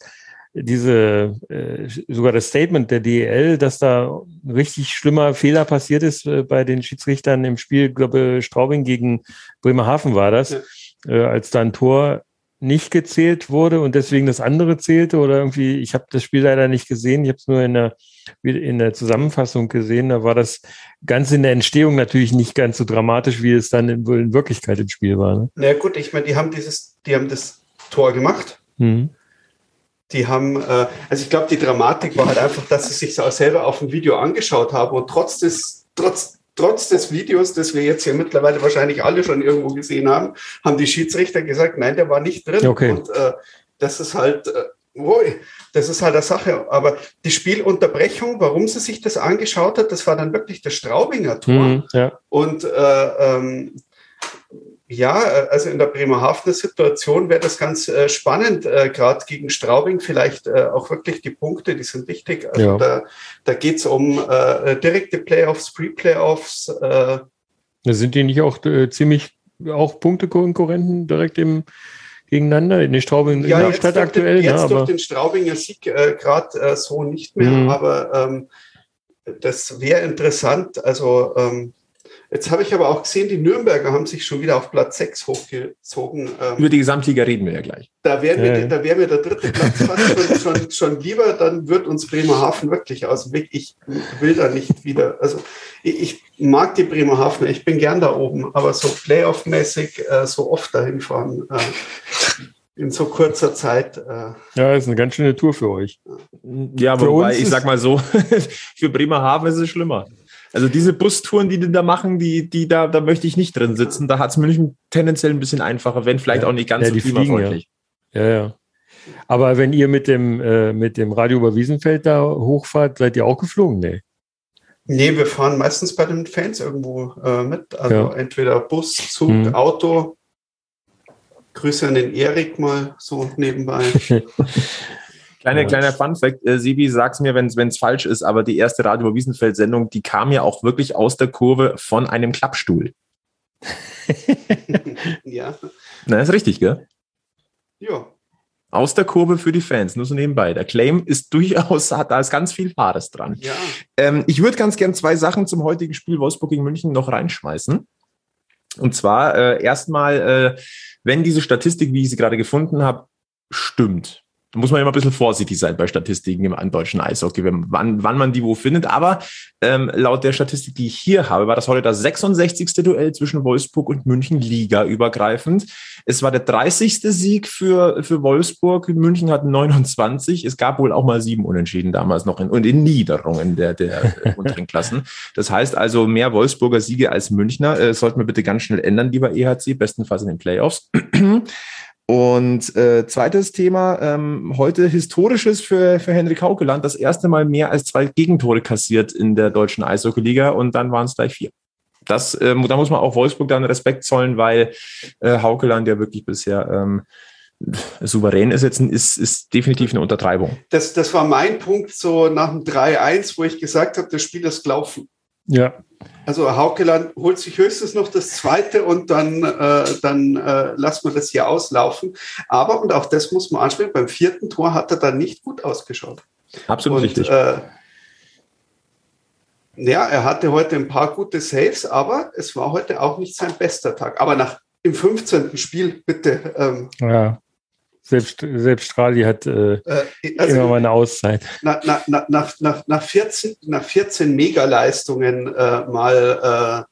diese, äh, sogar das Statement der DEL, dass da ein richtig schlimmer Fehler passiert ist äh, bei den Schiedsrichtern im Spiel, glaube Straubing gegen Bremerhaven war das, ja. äh, als da ein Tor nicht gezählt wurde und deswegen das andere zählte oder irgendwie, ich habe das Spiel leider nicht gesehen, ich habe es nur in der, in der Zusammenfassung gesehen, da war das ganz in der Entstehung natürlich nicht ganz so dramatisch, wie es dann in, in Wirklichkeit im Spiel war. Ne? Na gut, ich meine, die haben dieses, die haben das Tor gemacht. Mhm. Die haben, äh, also ich glaube, die Dramatik war halt einfach, dass sie sich auch selber auf dem Video angeschaut haben und trotz des, trotz trotz des Videos, das wir jetzt hier mittlerweile wahrscheinlich alle schon irgendwo gesehen haben, haben die Schiedsrichter gesagt, nein, der war nicht drin. Okay. Und äh, das ist halt, äh, das ist halt eine Sache. Aber die Spielunterbrechung, warum sie sich das angeschaut hat, das war dann wirklich das Straubinger Tor. Mhm, ja. Und äh, ähm, ja, äh, also in der Bremerhavener Situation wäre das ganz äh, spannend, äh, gerade gegen Straubing, vielleicht äh, auch wirklich die Punkte, die sind wichtig. Also ja. da, da geht es um äh, direkte Playoffs, Pre-Playoffs. Äh. Sind die nicht auch ziemlich auch Punktekonkurrenten direkt im gegeneinander in den Straubing ja, Innenstadt aktuell. Den, jetzt ne, durch den Straubinger Sieg äh, gerade äh, so nicht mehr, mhm. aber ähm, das wäre interessant. Also ähm, Jetzt habe ich aber auch gesehen, die Nürnberger haben sich schon wieder auf Platz 6 hochgezogen. Ähm, Über die Gesamtliga reden wir ja gleich. Da wäre mir, ja. wär mir der dritte Platz fast schon, schon, schon, lieber, dann wird uns Bremerhaven wirklich aus dem Weg. Ich will da nicht wieder, also ich, ich mag die Bremerhaven, ich bin gern da oben, aber so Playoff-mäßig äh, so oft dahin fahren. Äh, in so kurzer Zeit. Äh ja, ist eine ganz schöne Tour für euch. Ja, für wobei, ich sag mal so, für Bremerhaven ist es schlimmer. Also diese Bustouren, die die da machen, die, die da, da möchte ich nicht drin sitzen. Da hat es München tendenziell ein bisschen einfacher, wenn vielleicht ja, auch nicht ganz ja, so klimafreundlich. Ja. ja, ja. Aber wenn ihr mit dem, äh, mit dem Radio über Wiesenfeld da hochfahrt, seid ihr auch geflogen? Nee. Nee, wir fahren meistens bei den Fans irgendwo äh, mit. Also ja. entweder Bus, Zug, mhm. Auto. Grüße an den Erik mal so nebenbei. Kleiner, ja. kleiner Funfact, äh, Sibi, sag's mir, wenn es falsch ist, aber die erste Radio Wiesenfeld-Sendung, die kam ja auch wirklich aus der Kurve von einem Klappstuhl. ja. Na, ist richtig, gell? Ja. Aus der Kurve für die Fans, nur so nebenbei. Der Claim ist durchaus, hat, da ist ganz viel Wahres dran. Ja. Ähm, ich würde ganz gern zwei Sachen zum heutigen Spiel Wolfsburg gegen München noch reinschmeißen. Und zwar äh, erstmal, äh, wenn diese Statistik, wie ich sie gerade gefunden habe, stimmt, muss man immer ein bisschen vorsichtig sein bei Statistiken im, im deutschen Eishockey, wann, wann man die wo findet. Aber ähm, laut der Statistik, die ich hier habe, war das heute das 66. Duell zwischen Wolfsburg und München Liga übergreifend. Es war der 30. Sieg für, für Wolfsburg. München hat 29. Es gab wohl auch mal sieben Unentschieden damals noch in, und in Niederungen der, der unteren Klassen. Das heißt also mehr Wolfsburger Siege als Münchner. Äh, sollten wir bitte ganz schnell ändern, lieber EHC, bestenfalls in den Playoffs. Und äh, zweites Thema, ähm, heute historisches für, für Henrik Haukeland, das erste Mal mehr als zwei Gegentore kassiert in der deutschen Eishockey-Liga und dann waren es gleich vier. Das, äh, da muss man auch Wolfsburg dann Respekt zollen, weil äh, Haukeland ja wirklich bisher ähm, souverän ist jetzt, ist, ist definitiv eine Untertreibung. Das, das war mein Punkt so nach dem 3-1, wo ich gesagt habe, das Spiel ist gelaufen. Ja. Also Haukeland holt sich höchstens noch das zweite und dann, äh, dann äh, lassen wir das hier auslaufen. Aber, und auch das muss man ansprechen, beim vierten Tor hat er dann nicht gut ausgeschaut. Absolut und, richtig. Äh, ja, er hatte heute ein paar gute Saves, aber es war heute auch nicht sein bester Tag. Aber nach im 15. Spiel, bitte. Ähm, ja. Selbst, selbst Strali hat äh, äh, also, immer mal eine Auszeit. Nach, nach, nach, nach, nach 14, nach 14 Megaleistungen äh, mal äh,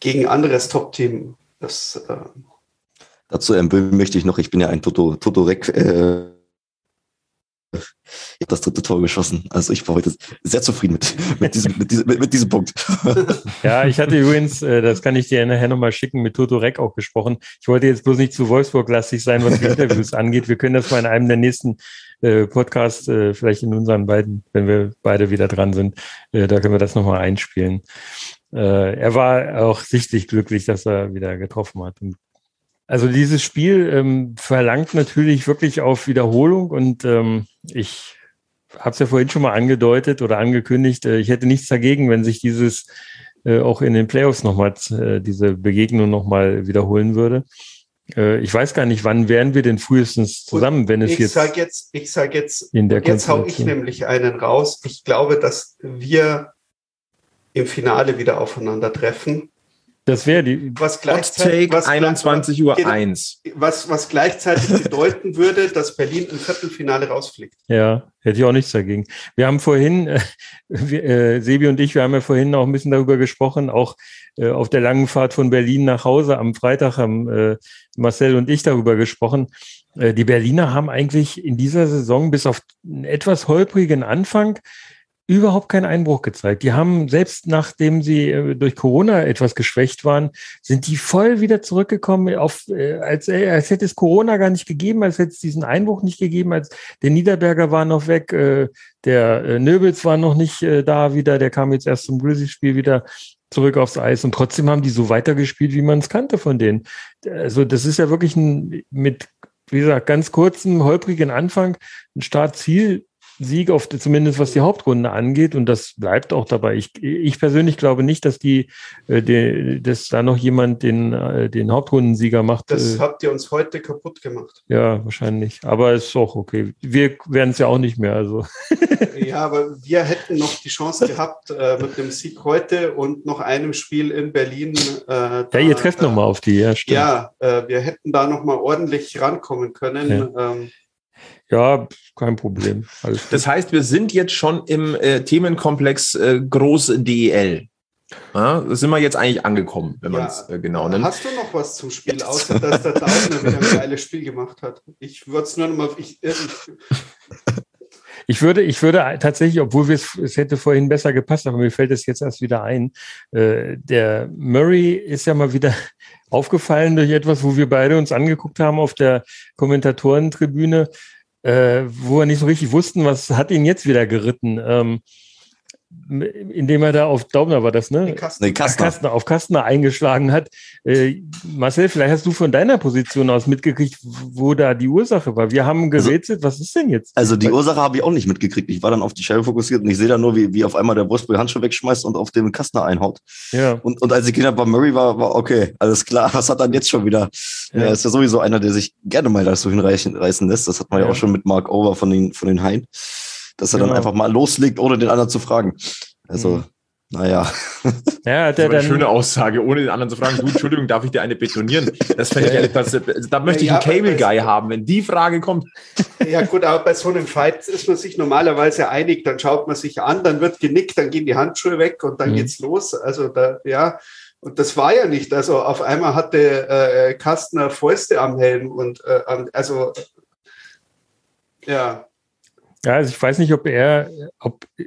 gegen anderes Top-Team. Das, äh, Dazu ähm, möchte ich noch, ich bin ja ein Toto, Toto Rec äh, ich habe das dritte Tor geschossen. Also ich war heute sehr zufrieden mit, mit, diesem, mit, diesem, mit, mit diesem Punkt. Ja, ich hatte übrigens, äh, das kann ich dir nachher nochmal schicken, mit Toto Reck auch gesprochen. Ich wollte jetzt bloß nicht zu Wolfsburg-lastig sein, was die Interviews angeht. Wir können das mal in einem der nächsten äh, Podcasts, äh, vielleicht in unseren beiden, wenn wir beide wieder dran sind, äh, da können wir das nochmal einspielen. Äh, er war auch sichtlich glücklich, dass er wieder getroffen hat. Und also dieses Spiel ähm, verlangt natürlich wirklich auf Wiederholung und ähm, ich habe es ja vorhin schon mal angedeutet oder angekündigt, äh, ich hätte nichts dagegen, wenn sich dieses äh, auch in den Playoffs nochmal äh, diese Begegnung nochmal wiederholen würde. Ich weiß gar nicht, wann wären wir denn frühestens zusammen, und wenn es ich jetzt. Sag jetzt ich sage jetzt, in der jetzt hau ich nämlich einen raus. Ich glaube, dass wir im Finale wieder aufeinandertreffen das wäre die. Was gleichzeitig, was 21 Uhr 1. Was, was gleichzeitig bedeuten würde, dass Berlin im Viertelfinale rausfliegt. Ja, hätte ich auch nichts dagegen. Wir haben vorhin, äh, wir, äh, Sebi und ich, wir haben ja vorhin auch ein bisschen darüber gesprochen, auch äh, auf der langen Fahrt von Berlin nach Hause am Freitag haben äh, Marcel und ich darüber gesprochen. Äh, die Berliner haben eigentlich in dieser Saison bis auf einen etwas holprigen Anfang überhaupt keinen Einbruch gezeigt. Die haben, selbst nachdem sie äh, durch Corona etwas geschwächt waren, sind die voll wieder zurückgekommen, auf, äh, als, äh, als hätte es Corona gar nicht gegeben, als hätte es diesen Einbruch nicht gegeben, als der Niederberger war noch weg, der Nöbels war noch nicht da wieder, der kam jetzt erst zum Grizzlies-Spiel wieder zurück aufs Eis und trotzdem haben die so weitergespielt, wie man es kannte von denen. Also das ist ja wirklich ein, mit, wie gesagt, ganz kurzem, holprigen Anfang, ein Startziel Sieg auf zumindest was die Hauptrunde angeht und das bleibt auch dabei. Ich, ich persönlich glaube nicht, dass die, äh, die dass da noch jemand den, äh, den Hauptrundensieger macht. Das äh, habt ihr uns heute kaputt gemacht. Ja, wahrscheinlich. Aber ist auch okay. Wir werden es ja auch nicht mehr. Also. ja, aber wir hätten noch die Chance gehabt mit dem Sieg heute und noch einem Spiel in Berlin. Äh, ja, da, ihr trefft nochmal auf die, ja, stimmt. Ja, wir hätten da nochmal ordentlich rankommen können. Ja. Ähm, ja, kein Problem. das heißt, wir sind jetzt schon im äh, Themenkomplex äh, Groß DEL. Ja, da sind wir jetzt eigentlich angekommen, wenn ja. man es äh, genau nennt. Hast du noch was zum Spiel, außer dass der Daubner wieder ein geiles Spiel gemacht hat? Ich würde es nur noch mal. Ich, ich, ich würde, ich würde tatsächlich, obwohl wir es, es hätte vorhin besser gepasst, aber mir fällt es jetzt erst wieder ein. Äh, der Murray ist ja mal wieder aufgefallen durch etwas, wo wir beide uns angeguckt haben auf der Kommentatorentribüne äh, wo wir nicht so richtig wussten, was hat ihn jetzt wieder geritten. Ähm, indem er da auf Daubner war das, ne? Kastner. Nee, Kastner. Kastner. auf Kastner eingeschlagen hat. Äh, Marcel, vielleicht hast du von deiner Position aus mitgekriegt, wo da die Ursache war. Wir haben also gerätselt, also, was ist denn jetzt? Also die Ursache habe ich auch nicht mitgekriegt. Ich war dann auf die Scheibe fokussiert und ich sehe da nur, wie, wie auf einmal der Brustbull Handschuhe wegschmeißt und auf den Kastner einhaut. Ja. Und, und als ich gesehen habe, war Murray war, war okay, alles klar. Was hat dann jetzt schon wieder? Ja. Er ist ja sowieso einer, der sich gerne mal da so hinreißen lässt. Das hat man ja, ja auch schon mit Mark Over von den, von den Hain dass er genau. dann einfach mal loslegt, ohne den anderen zu fragen. Also. Mhm. Naja. Ja, der das war eine schöne Aussage, ohne den anderen zu fragen, du, Entschuldigung, darf ich dir eine betonieren? Das fände ich ehrlich, das, da möchte ich ja, einen Cable Guy haben, wenn die Frage kommt. Ja gut, aber bei so einem Fight ist man sich normalerweise einig, dann schaut man sich an, dann wird genickt, dann gehen die Handschuhe weg und dann mhm. geht's los. Also da, ja, und das war ja nicht. Also auf einmal hatte äh, Kastner Fäuste am Helm und äh, also ja. Ja, also ich weiß nicht, ob er, ob äh,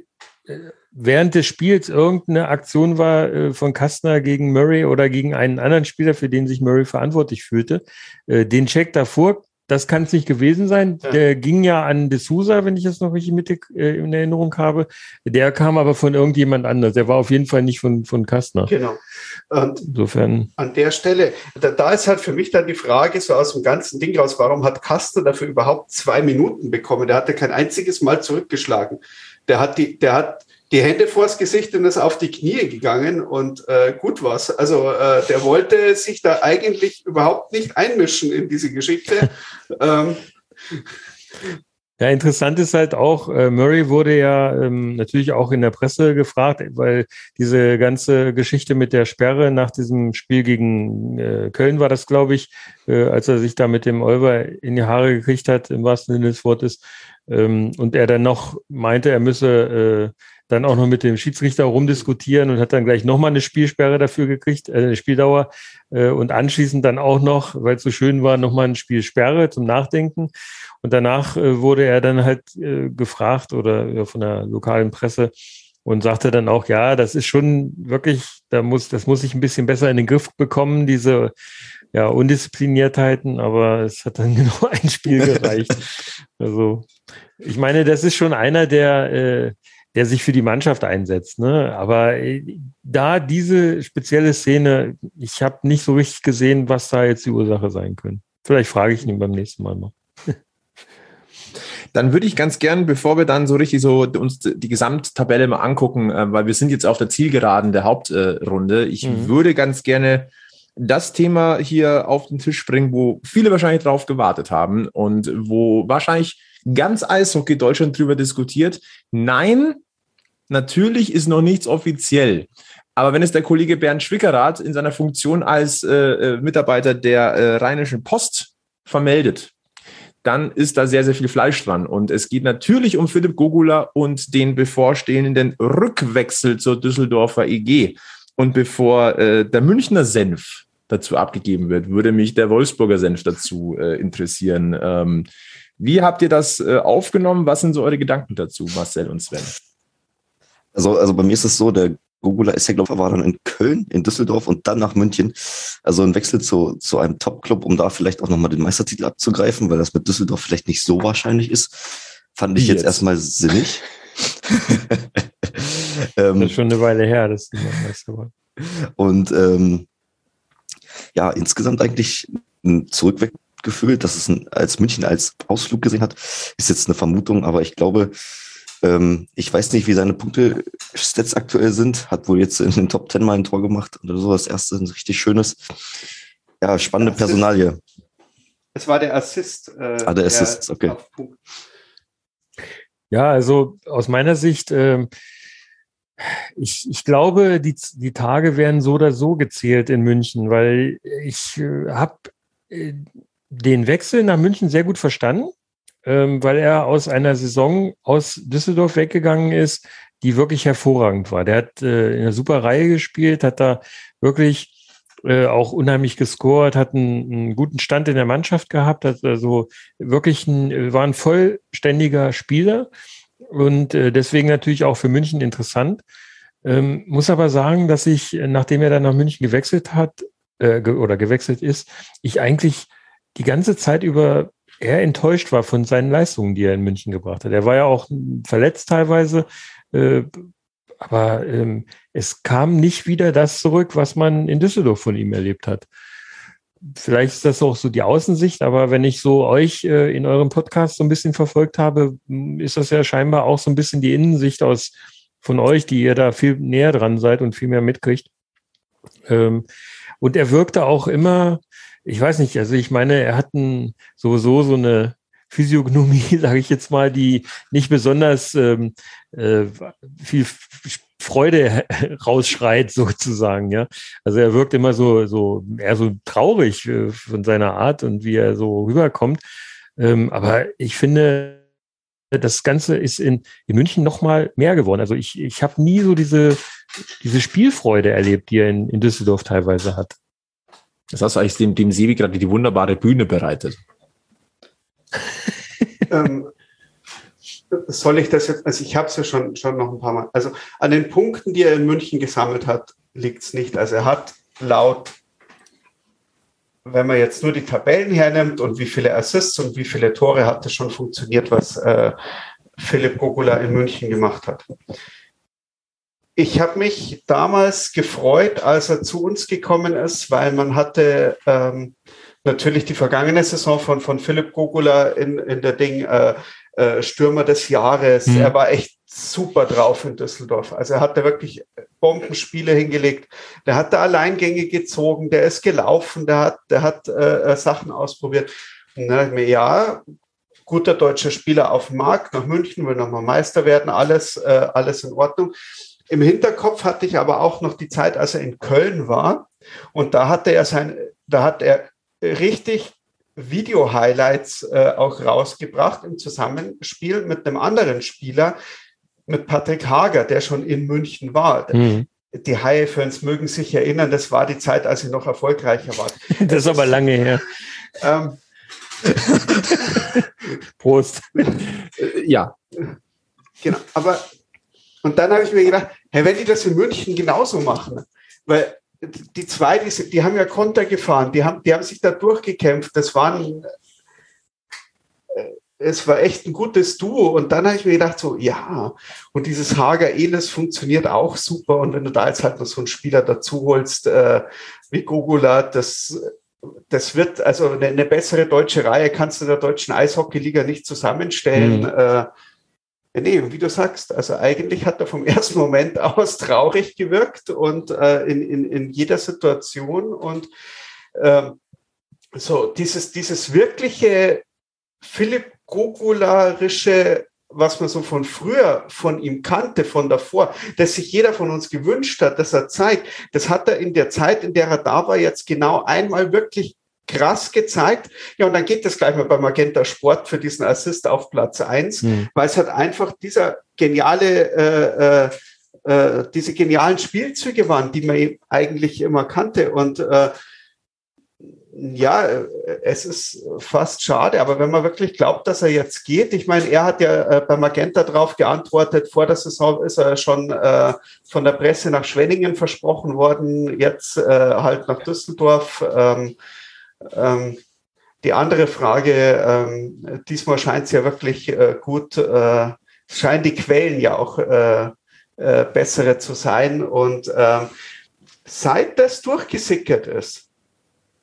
während des Spiels irgendeine Aktion war äh, von Kastner gegen Murray oder gegen einen anderen Spieler, für den sich Murray verantwortlich fühlte. Äh, den Check davor das kann es nicht gewesen sein. Ja. Der ging ja an D'Souza, wenn ich das noch richtig mittig äh, in Erinnerung habe. Der kam aber von irgendjemand anders. Der war auf jeden Fall nicht von, von Kastner. Genau. Und Insofern. An der Stelle, da, da, ist halt für mich dann die Frage, so aus dem ganzen Ding raus, warum hat Kastner dafür überhaupt zwei Minuten bekommen? Der hatte kein einziges Mal zurückgeschlagen. Der hat die, der hat die Hände vors Gesicht und ist auf die Knie gegangen und äh, gut was. Also äh, der wollte sich da eigentlich überhaupt nicht einmischen in diese Geschichte. ähm. Ja, interessant ist halt auch, äh, Murray wurde ja ähm, natürlich auch in der Presse gefragt, weil diese ganze Geschichte mit der Sperre nach diesem Spiel gegen äh, Köln war das, glaube ich, äh, als er sich da mit dem Olver in die Haare gekriegt hat, im wahrsten Sinne des Wortes, ähm, und er dann noch meinte, er müsse äh, dann auch noch mit dem Schiedsrichter rumdiskutieren und hat dann gleich nochmal eine Spielsperre dafür gekriegt, äh, eine Spieldauer äh, und anschließend dann auch noch, weil es so schön war, nochmal eine Spielsperre zum Nachdenken. Und danach äh, wurde er dann halt äh, gefragt oder ja, von der lokalen Presse und sagte dann auch, ja, das ist schon wirklich, da muss, das muss ich ein bisschen besser in den Griff bekommen, diese ja, Undiszipliniertheiten, aber es hat dann genau ein Spiel gereicht. also, ich meine, das ist schon einer, der äh, der sich für die Mannschaft einsetzt. Ne? Aber äh, da diese spezielle Szene, ich habe nicht so richtig gesehen, was da jetzt die Ursache sein könnte. Vielleicht frage ich ihn beim nächsten Mal noch. Dann würde ich ganz gern, bevor wir dann so richtig so uns die Gesamttabelle mal angucken, äh, weil wir sind jetzt auf der Zielgeraden der Hauptrunde, ich mhm. würde ganz gerne das Thema hier auf den Tisch bringen, wo viele wahrscheinlich drauf gewartet haben und wo wahrscheinlich ganz Eishockey Deutschland drüber diskutiert. Nein, natürlich ist noch nichts offiziell. Aber wenn es der Kollege Bernd Schwickerath in seiner Funktion als äh, äh, Mitarbeiter der äh, Rheinischen Post vermeldet, dann ist da sehr, sehr viel Fleisch dran. Und es geht natürlich um Philipp Gogula und den bevorstehenden Rückwechsel zur Düsseldorfer EG. Und bevor äh, der Münchner Senf dazu abgegeben wird, würde mich der Wolfsburger Senf dazu äh, interessieren. Ähm, wie habt ihr das äh, aufgenommen? Was sind so eure Gedanken dazu, Marcel und Sven? Also, also bei mir ist es so, der Gogula ist ja, glaube ich, war dann in Köln, in Düsseldorf und dann nach München. Also ein Wechsel zu, zu einem Top-Club, um da vielleicht auch nochmal den Meistertitel abzugreifen, weil das mit Düsseldorf vielleicht nicht so wahrscheinlich ist, fand ich jetzt, jetzt erstmal sinnig. ähm, das ist schon eine Weile her, dass du Meister war. Und ähm, ja, insgesamt eigentlich ein Zurückweg gefühlt, dass es ein, als München als Ausflug gesehen hat, ist jetzt eine Vermutung, aber ich glaube, ähm, ich weiß nicht, wie seine Punkte-Stats aktuell sind, hat wohl jetzt in den Top Ten mal ein Tor gemacht oder so, das erste ein richtig schönes. Ja, spannende Personalie. Es war der Assist. Äh, ah, der Assist, okay. Ja, also aus meiner Sicht, äh, ich, ich glaube, die, die Tage werden so oder so gezählt in München, weil ich äh, habe äh, den Wechsel nach München sehr gut verstanden, ähm, weil er aus einer Saison aus Düsseldorf weggegangen ist, die wirklich hervorragend war. Der hat äh, in einer super Reihe gespielt, hat da wirklich äh, auch unheimlich gescored, hat einen, einen, guten Stand in der Mannschaft gehabt, hat also wirklich ein, war ein vollständiger Spieler und äh, deswegen natürlich auch für München interessant. Ähm, muss aber sagen, dass ich, nachdem er dann nach München gewechselt hat äh, ge oder gewechselt ist, ich eigentlich die ganze Zeit über eher enttäuscht war von seinen Leistungen, die er in München gebracht hat. Er war ja auch verletzt teilweise, äh, aber ähm, es kam nicht wieder das zurück, was man in Düsseldorf von ihm erlebt hat. Vielleicht ist das auch so die Außensicht, aber wenn ich so euch äh, in eurem Podcast so ein bisschen verfolgt habe, ist das ja scheinbar auch so ein bisschen die Innensicht aus von euch, die ihr da viel näher dran seid und viel mehr mitkriegt. Ähm, und er wirkte auch immer ich weiß nicht, also ich meine, er hat ein, sowieso so eine Physiognomie, sage ich jetzt mal, die nicht besonders ähm, äh, viel Freude rausschreit sozusagen, ja. Also er wirkt immer so, so, eher so traurig äh, von seiner Art und wie er so rüberkommt. Ähm, aber ich finde, das Ganze ist in, in München noch mal mehr geworden. Also ich, ich habe nie so diese, diese Spielfreude erlebt, die er in, in Düsseldorf teilweise hat. Das hast du eigentlich dem, dem Sebi gerade die wunderbare Bühne bereitet. ähm, soll ich das jetzt, also ich habe es ja schon, schon noch ein paar Mal, also an den Punkten, die er in München gesammelt hat, liegt es nicht. Also er hat laut, wenn man jetzt nur die Tabellen hernimmt und wie viele Assists und wie viele Tore hat das schon funktioniert, was äh, Philipp Gogula in München gemacht hat. Ich habe mich damals gefreut, als er zu uns gekommen ist, weil man hatte ähm, natürlich die vergangene Saison von, von Philipp Gogula in, in der Ding äh, äh, Stürmer des Jahres. Mhm. Er war echt super drauf in Düsseldorf. Also er hatte wirklich Bombenspiele hingelegt. Der hat da Alleingänge gezogen, der ist gelaufen, der hat, der hat äh, äh Sachen ausprobiert. Und dann mir, ja, guter deutscher Spieler auf dem Markt, nach München, will nochmal Meister werden, alles, äh, alles in Ordnung. Im Hinterkopf hatte ich aber auch noch die Zeit, als er in Köln war. Und da hatte er sein, da hat er richtig Video-Highlights äh, auch rausgebracht im Zusammenspiel mit einem anderen Spieler, mit Patrick Hager, der schon in München war. Mhm. Die Haie-Fans mögen sich erinnern, das war die Zeit, als sie noch erfolgreicher war. das ist aber lange her. Ähm, Prost. Ja. Genau, aber und dann habe ich mir gedacht, hey, wenn die das in München genauso machen, weil die zwei, die, die haben ja Konter gefahren, die haben, die haben sich da durchgekämpft. Das waren, äh, es war echt ein gutes Duo. Und dann habe ich mir gedacht, so, ja, und dieses Hager Enes funktioniert auch super. Und wenn du da jetzt halt noch so einen Spieler dazu holst, äh, wie Gogula, das, das wird, also eine, eine, bessere deutsche Reihe kannst du der deutschen Eishockeyliga nicht zusammenstellen. Mhm. Äh, Nee, wie du sagst, also eigentlich hat er vom ersten Moment aus traurig gewirkt und äh, in, in, in jeder Situation und äh, so dieses, dieses wirkliche Philipp Gogularische, was man so von früher von ihm kannte, von davor, dass sich jeder von uns gewünscht hat, dass er zeigt, das hat er in der Zeit, in der er da war, jetzt genau einmal wirklich krass gezeigt. Ja, und dann geht es gleich mal beim Magenta Sport für diesen Assist auf Platz eins, mhm. weil es hat einfach dieser geniale, äh, äh, äh, diese genialen Spielzüge waren, die man eigentlich immer kannte. Und äh, ja, es ist fast schade, aber wenn man wirklich glaubt, dass er jetzt geht, ich meine, er hat ja äh, bei Magenta darauf geantwortet, vor der Saison ist er schon äh, von der Presse nach Schwenningen versprochen worden, jetzt äh, halt nach Düsseldorf. Ähm, ähm, die andere Frage, ähm, diesmal scheint es ja wirklich äh, gut, äh, scheinen die Quellen ja auch äh, äh bessere zu sein. Und ähm, seit das durchgesickert ist,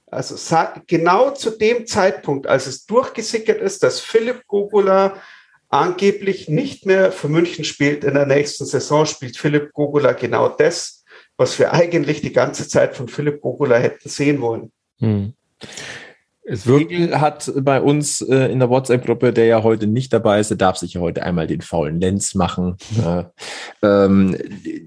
also genau zu dem Zeitpunkt, als es durchgesickert ist, dass Philipp Gogula angeblich nicht mehr für München spielt in der nächsten Saison, spielt Philipp Gogula genau das, was wir eigentlich die ganze Zeit von Philipp Gogula hätten sehen wollen. Hm. Es Egel hat bei uns äh, in der WhatsApp-Gruppe, der ja heute nicht dabei ist, der darf sich ja heute einmal den faulen Lenz machen. äh, ähm,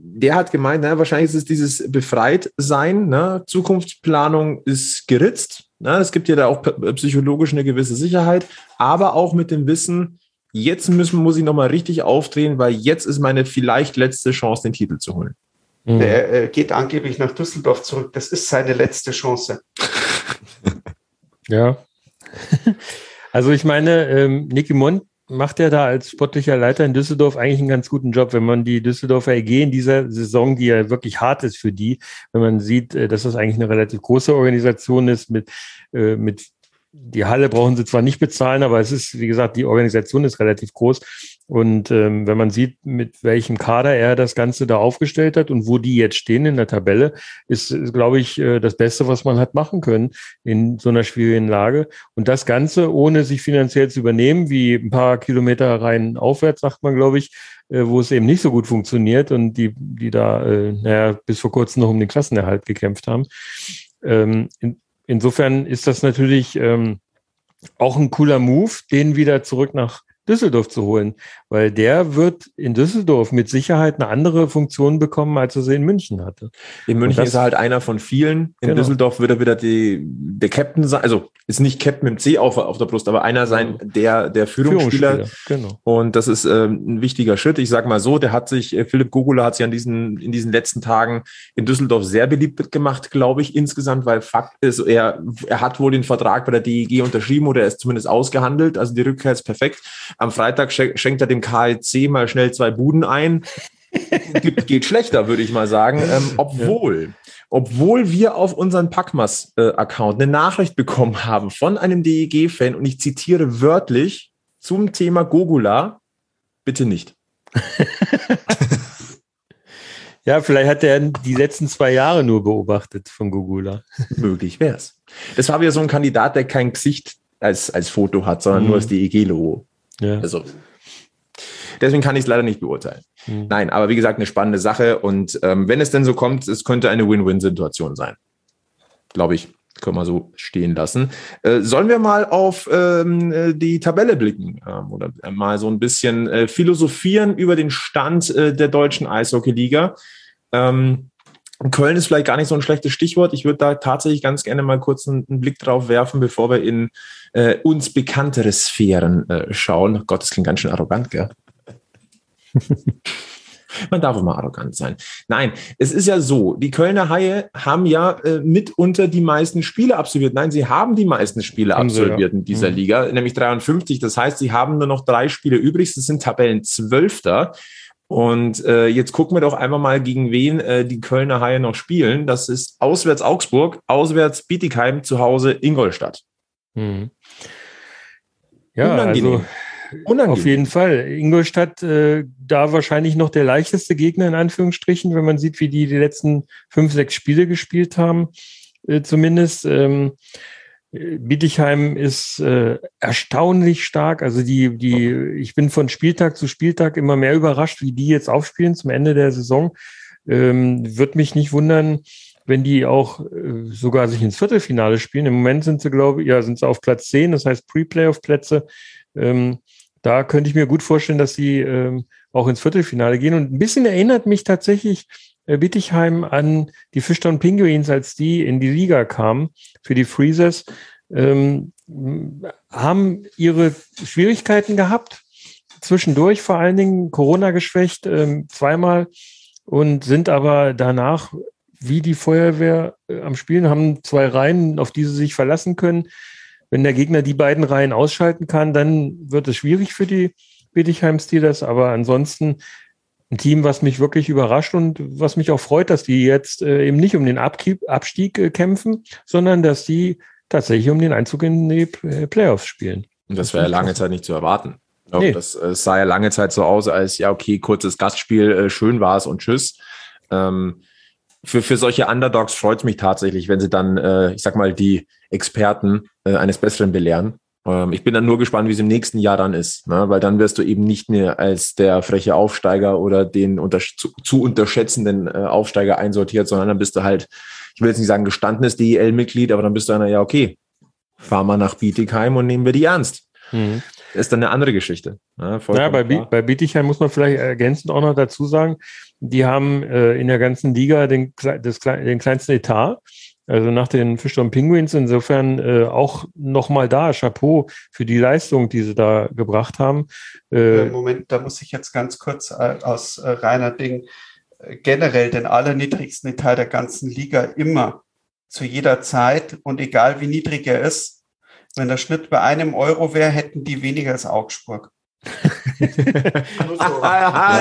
der hat gemeint, na, wahrscheinlich ist es dieses Befreitsein, ne? Zukunftsplanung ist geritzt. Ne? Es gibt ja da auch psychologisch eine gewisse Sicherheit, aber auch mit dem Wissen, jetzt müssen, muss ich nochmal richtig aufdrehen, weil jetzt ist meine vielleicht letzte Chance, den Titel zu holen. Mhm. Der äh, geht angeblich nach Düsseldorf zurück. Das ist seine letzte Chance. ja. Also ich meine, ähm, Nicky Mond macht ja da als sportlicher Leiter in Düsseldorf eigentlich einen ganz guten Job, wenn man die Düsseldorfer EG in dieser Saison, die ja wirklich hart ist für die, wenn man sieht, äh, dass das eigentlich eine relativ große Organisation ist mit, äh, mit die Halle brauchen sie zwar nicht bezahlen, aber es ist, wie gesagt, die Organisation ist relativ groß. Und ähm, wenn man sieht, mit welchem Kader er das Ganze da aufgestellt hat und wo die jetzt stehen in der Tabelle, ist, ist glaube ich, äh, das Beste, was man hat machen können in so einer schwierigen Lage. Und das Ganze, ohne sich finanziell zu übernehmen, wie ein paar Kilometer rein aufwärts, sagt man, glaube ich, äh, wo es eben nicht so gut funktioniert und die, die da, äh, naja, bis vor kurzem noch um den Klassenerhalt gekämpft haben. Ähm, in, insofern ist das natürlich ähm, auch ein cooler Move, den wieder zurück nach Düsseldorf zu holen, weil der wird in Düsseldorf mit Sicherheit eine andere Funktion bekommen, als er sie in München hatte. In München ist er halt einer von vielen. In genau. Düsseldorf wird er wieder die, der Captain sein, also ist nicht Captain mit C auf, auf der Brust, aber einer sein, der, der Führungsspieler. Führungsspieler genau. Und das ist äh, ein wichtiger Schritt. Ich sag mal so, der hat sich, äh, Philipp Gogula hat sich an diesen, in diesen letzten Tagen in Düsseldorf sehr beliebt gemacht, glaube ich, insgesamt, weil Fakt ist, er, er hat wohl den Vertrag bei der DEG unterschrieben oder er ist zumindest ausgehandelt. Also die Rückkehr ist perfekt. Am Freitag schenkt er dem KLC mal schnell zwei Buden ein. geht, geht schlechter, würde ich mal sagen. Ähm, obwohl, ja. obwohl wir auf unseren Packmas-Account eine Nachricht bekommen haben von einem DEG-Fan und ich zitiere wörtlich zum Thema Gogula, bitte nicht. ja, vielleicht hat er die letzten zwei Jahre nur beobachtet von Gogula. Möglich wäre es. Das war wieder so ein Kandidat, der kein Gesicht als, als Foto hat, sondern mhm. nur das DEG-Logo. Ja. Also Deswegen kann ich es leider nicht beurteilen. Mhm. Nein, aber wie gesagt, eine spannende Sache. Und ähm, wenn es denn so kommt, es könnte eine Win-Win-Situation sein. Glaube ich, können wir so stehen lassen. Äh, sollen wir mal auf ähm, äh, die Tabelle blicken ähm, oder mal so ein bisschen äh, philosophieren über den Stand äh, der deutschen Eishockey-Liga? Ähm, Köln ist vielleicht gar nicht so ein schlechtes Stichwort. Ich würde da tatsächlich ganz gerne mal kurz einen, einen Blick drauf werfen, bevor wir in äh, uns bekanntere Sphären äh, schauen. Gott, das klingt ganz schön arrogant, gell? Man darf immer arrogant sein. Nein, es ist ja so, die Kölner Haie haben ja äh, mitunter die meisten Spiele absolviert. Nein, sie haben die meisten Spiele absolviert in dieser mhm. Liga, nämlich 53. Das heißt, sie haben nur noch drei Spiele übrig. Das sind Tabellenzwölfter. Und äh, jetzt gucken wir doch einfach mal, gegen wen äh, die Kölner Haie noch spielen. Das ist auswärts Augsburg, auswärts Bietigheim, zu Hause Ingolstadt. Mhm. Ja, Unangenehm. also Unangenehm. Auf jeden Fall. Ingolstadt, äh, da wahrscheinlich noch der leichteste Gegner in Anführungsstrichen, wenn man sieht, wie die die letzten fünf, sechs Spiele gespielt haben, äh, zumindest. Ähm, Bietigheim ist äh, erstaunlich stark. Also die, die, ich bin von Spieltag zu Spieltag immer mehr überrascht, wie die jetzt aufspielen zum Ende der Saison. Ähm, Wird mich nicht wundern, wenn die auch äh, sogar sich ins Viertelfinale spielen. Im Moment sind sie, glaube ich, ja, sind sie auf Platz 10, das heißt Pre-Playoff-Plätze. Ähm, da könnte ich mir gut vorstellen, dass sie ähm, auch ins Viertelfinale gehen. Und ein bisschen erinnert mich tatsächlich äh, Bittigheim an die Fischtown Penguins, als die in die Liga kamen für die Freezers, ähm, haben ihre Schwierigkeiten gehabt. Zwischendurch vor allen Dingen Corona geschwächt, ähm, zweimal und sind aber danach wie die Feuerwehr äh, am Spielen, haben zwei Reihen, auf die sie sich verlassen können. Wenn der Gegner die beiden Reihen ausschalten kann, dann wird es schwierig für die Bietigheim Steelers. Aber ansonsten ein Team, was mich wirklich überrascht und was mich auch freut, dass die jetzt äh, eben nicht um den Abkieb, Abstieg äh, kämpfen, sondern dass die tatsächlich um den Einzug in die äh, Playoffs spielen. Und das, das war ja lange Zeit nicht zu erwarten. Glaube, nee. Das äh, sah ja lange Zeit so aus, als ja, okay, kurzes Gastspiel, äh, schön war es und tschüss. Ähm, für, für solche Underdogs freut es mich tatsächlich, wenn sie dann, äh, ich sag mal, die Experten äh, eines Besseren belehren. Ähm, ich bin dann nur gespannt, wie es im nächsten Jahr dann ist, ne? weil dann wirst du eben nicht mehr als der freche Aufsteiger oder den unter, zu, zu unterschätzenden äh, Aufsteiger einsortiert, sondern dann bist du halt, ich will jetzt nicht sagen gestandenes DEL-Mitglied, aber dann bist du einer, ja, okay, fahr mal nach Bietigheim und nehmen wir die ernst. Mhm. Ist dann eine andere Geschichte. Ja, ja bei, bei Bietigheim muss man vielleicht ergänzend auch noch dazu sagen, die haben äh, in der ganzen Liga den, das, den kleinsten Etat. Also nach den Fischern Penguins insofern äh, auch nochmal da, Chapeau für die Leistung, die sie da gebracht haben. Äh, äh Moment, da muss ich jetzt ganz kurz äh, aus äh, reiner Ding äh, generell den allerniedrigsten Etat der ganzen Liga immer zu jeder Zeit und egal wie niedrig er ist, wenn der Schnitt bei einem Euro wäre, hätten die weniger als Augsburg. ja,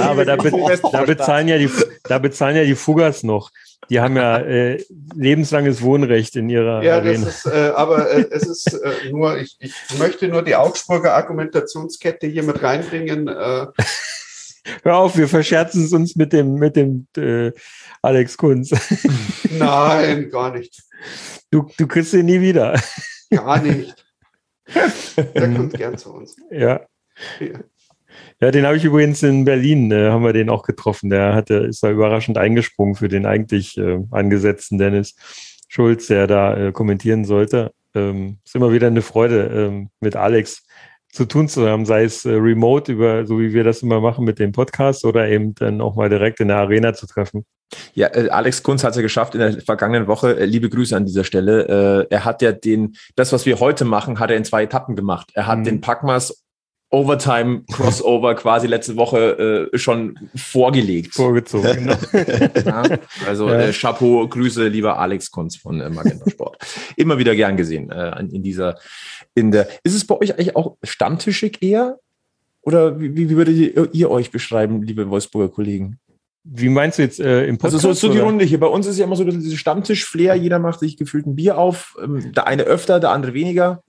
aber da, be da, bezahlen ja die, da bezahlen ja die Fuggers noch. Die haben ja äh, lebenslanges Wohnrecht in ihrer ja, Arena. Das ist, äh, aber äh, es ist äh, nur, ich, ich möchte nur die Augsburger Argumentationskette hier mit reinbringen. Äh. Hör auf, wir verscherzen es uns mit dem, mit dem äh, Alex Kunz. Nein, gar nicht. Du, du kriegst ihn nie wieder. Gar nicht. Der kommt gern zu uns. Ja. Ja. Ja, den habe ich übrigens in Berlin, äh, haben wir den auch getroffen. Der hatte, ist da überraschend eingesprungen für den eigentlich äh, angesetzten Dennis Schulz, der da äh, kommentieren sollte. Ähm, ist immer wieder eine Freude, ähm, mit Alex zu tun zu haben, sei es äh, remote über, so wie wir das immer machen mit dem Podcast oder eben dann auch mal direkt in der Arena zu treffen. Ja, äh, Alex Kunz hat es ja geschafft in der vergangenen Woche. Äh, liebe Grüße an dieser Stelle. Äh, er hat ja den, das, was wir heute machen, hat er in zwei Etappen gemacht. Er hat mhm. den Packmas Overtime Crossover quasi letzte Woche äh, schon vorgelegt. Vorgezogen, genau. ja, also ja. Äh, Chapeau, Grüße, lieber Alex Kunz von äh, Magenta Sport. Immer wieder gern gesehen äh, in dieser, in der. Ist es bei euch eigentlich auch stammtischig eher? Oder wie, wie würdet ihr, ihr euch beschreiben, liebe Wolfsburger Kollegen? Wie meinst du jetzt äh, im Podcast? Also so, so die Runde hier. Bei uns ist ja immer so diese Stammtisch-Flair. Jeder macht sich gefühlt ein Bier auf. Ähm, der eine öfter, der andere weniger.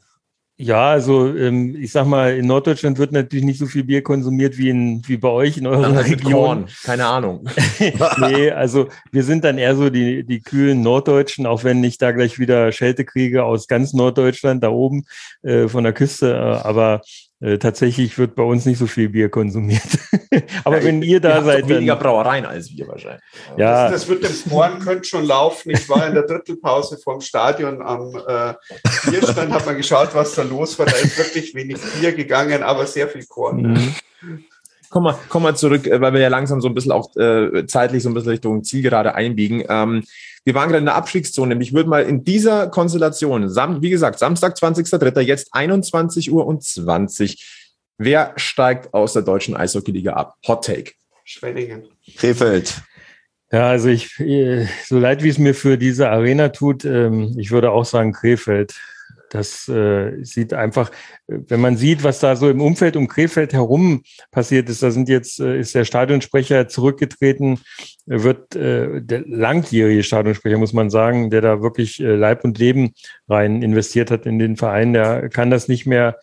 Ja, also ähm, ich sag mal, in Norddeutschland wird natürlich nicht so viel Bier konsumiert wie in wie bei euch in eurer ja, Region. Korn. Keine Ahnung. nee, also wir sind dann eher so die, die kühlen Norddeutschen, auch wenn ich da gleich wieder Schelte kriege aus ganz Norddeutschland da oben äh, von der Küste. Äh, aber äh, tatsächlich wird bei uns nicht so viel Bier konsumiert. Aber ja, wenn ihr da ihr seid. weniger Brauereien als wir wahrscheinlich. Ja. Das, das wird dem Sporn könnte schon laufen. Ich war in der Drittelpause vom Stadion am äh, Bierstand, habe mal geschaut, was da los war. Da ist wirklich wenig Bier gegangen, aber sehr viel Korn. Mhm. Komm mal, komm mal zurück, äh, weil wir ja langsam so ein bisschen auch äh, zeitlich so ein bisschen Richtung Zielgerade einbiegen. Ähm, wir waren gerade in der Abstiegszone. Ich würde mal in dieser Konstellation, wie gesagt, Samstag, 20.03., jetzt 21 Uhr und 20. Wer steigt aus der deutschen Eishockeyliga ab? Hot Take. Schwenningen. Krefeld. Ja, also ich, äh, so leid wie es mir für diese Arena tut, ähm, ich würde auch sagen Krefeld. Das äh, sieht einfach, wenn man sieht, was da so im Umfeld um Krefeld herum passiert ist, da sind jetzt, äh, ist der Stadionsprecher zurückgetreten, wird äh, der langjährige Stadionsprecher, muss man sagen, der da wirklich äh, Leib und Leben rein investiert hat in den Verein, der kann das nicht mehr,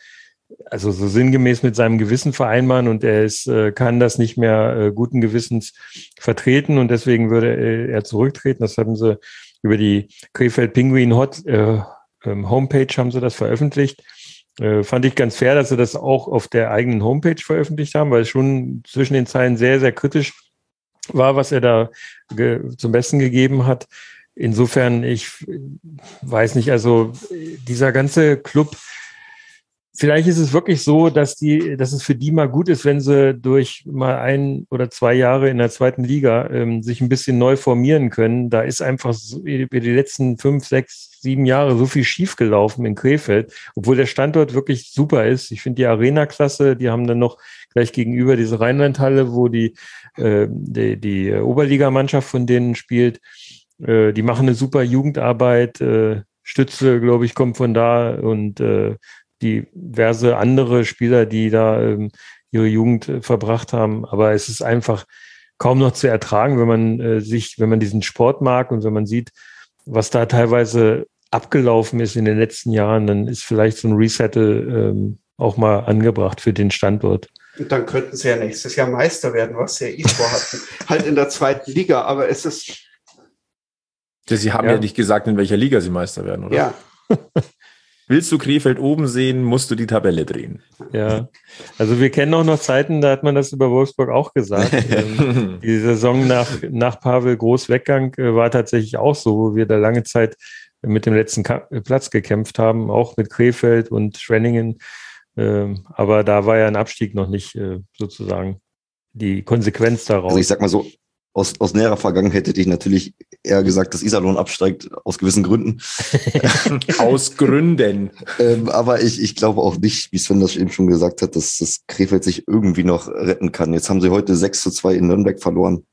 also so sinngemäß mit seinem Gewissen vereinbaren und er ist, äh, kann das nicht mehr äh, guten Gewissens vertreten und deswegen würde äh, er zurücktreten. Das haben sie über die Krefeld Penguin Hot äh, ähm, Homepage haben sie das veröffentlicht. Äh, fand ich ganz fair, dass sie das auch auf der eigenen Homepage veröffentlicht haben, weil es schon zwischen den Zeilen sehr, sehr kritisch war, was er da zum Besten gegeben hat. Insofern, ich weiß nicht, also dieser ganze Club vielleicht ist es wirklich so, dass die, dass es für die mal gut ist, wenn sie durch mal ein oder zwei Jahre in der zweiten Liga ähm, sich ein bisschen neu formieren können. Da ist einfach so, über die letzten fünf, sechs, sieben Jahre so viel schiefgelaufen in Krefeld, obwohl der Standort wirklich super ist. Ich finde die Arena-Klasse, die haben dann noch gleich gegenüber diese Rheinlandhalle, wo die, äh, die, die Oberligamannschaft von denen spielt. Äh, die machen eine super Jugendarbeit. Äh, Stütze, glaube ich, kommt von da und äh, diverse andere Spieler, die da ähm, ihre Jugend äh, verbracht haben. Aber es ist einfach kaum noch zu ertragen, wenn man äh, sich, wenn man diesen Sport mag und wenn man sieht, was da teilweise abgelaufen ist in den letzten Jahren, dann ist vielleicht so ein Resettle ähm, auch mal angebracht für den Standort. Und dann könnten sie ja nächstes Jahr Meister werden, was sie ja eh vorhatten. halt in der zweiten Liga, aber es ist. Sie haben ja. ja nicht gesagt, in welcher Liga sie Meister werden, oder? Ja. Willst du Krefeld oben sehen, musst du die Tabelle drehen. Ja, also wir kennen auch noch Zeiten, da hat man das über Wolfsburg auch gesagt. ähm, die Saison nach, nach Pavel Groß Weggang äh, war tatsächlich auch so, wo wir da lange Zeit mit dem letzten Ka Platz gekämpft haben, auch mit Krefeld und Schwenningen. Ähm, aber da war ja ein Abstieg noch nicht äh, sozusagen die Konsequenz daraus. Also ich sag mal so, aus, aus näherer Vergangenheit hätte ich natürlich eher gesagt, dass Iserlohn absteigt, aus gewissen Gründen. aus Gründen. ähm, aber ich, ich glaube auch nicht, wie Sven das eben schon gesagt hat, dass das Krefeld sich irgendwie noch retten kann. Jetzt haben sie heute 6 zu 2 in Nürnberg verloren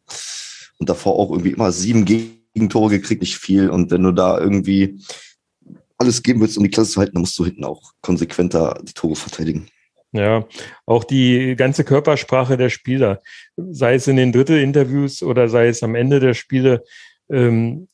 und davor auch irgendwie immer sieben Gegentore gekriegt, nicht viel. Und wenn du da irgendwie alles geben willst, um die Klasse zu halten, dann musst du hinten auch konsequenter die Tore verteidigen. Ja, auch die ganze Körpersprache der Spieler, sei es in den Drittelinterviews oder sei es am Ende der Spiele. Ähm,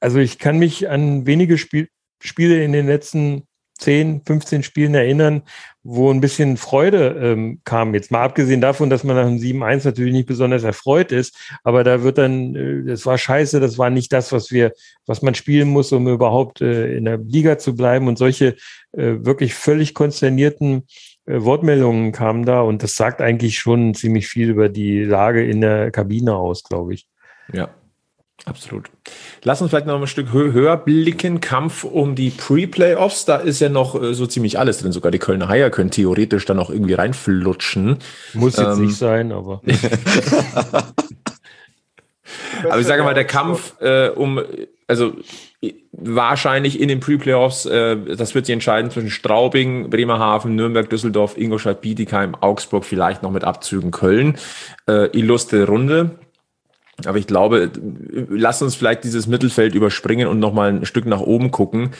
also ich kann mich an wenige Spiel Spiele in den letzten 10, 15 Spielen erinnern, wo ein bisschen Freude ähm, kam. Jetzt mal abgesehen davon, dass man nach dem 7-1 natürlich nicht besonders erfreut ist, aber da wird dann, äh, das war scheiße, das war nicht das, was wir, was man spielen muss, um überhaupt äh, in der Liga zu bleiben und solche äh, wirklich völlig konsternierten äh, Wortmeldungen kamen da und das sagt eigentlich schon ziemlich viel über die Lage in der Kabine aus, glaube ich. Ja. Absolut. Lass uns vielleicht noch ein Stück höher blicken. Kampf um die Pre-Playoffs. Da ist ja noch äh, so ziemlich alles drin. Sogar die Kölner Haie können theoretisch da noch irgendwie reinflutschen. Muss jetzt ähm, nicht sein, aber. aber ich sage mal, der Kampf äh, um, also wahrscheinlich in den Pre-Playoffs, äh, das wird sich entscheiden zwischen Straubing, Bremerhaven, Nürnberg, Düsseldorf, Ingolstadt, Bietigheim, Augsburg, vielleicht noch mit Abzügen Köln. Äh, illustre Runde. Aber ich glaube, lass uns vielleicht dieses Mittelfeld überspringen und nochmal ein Stück nach oben gucken.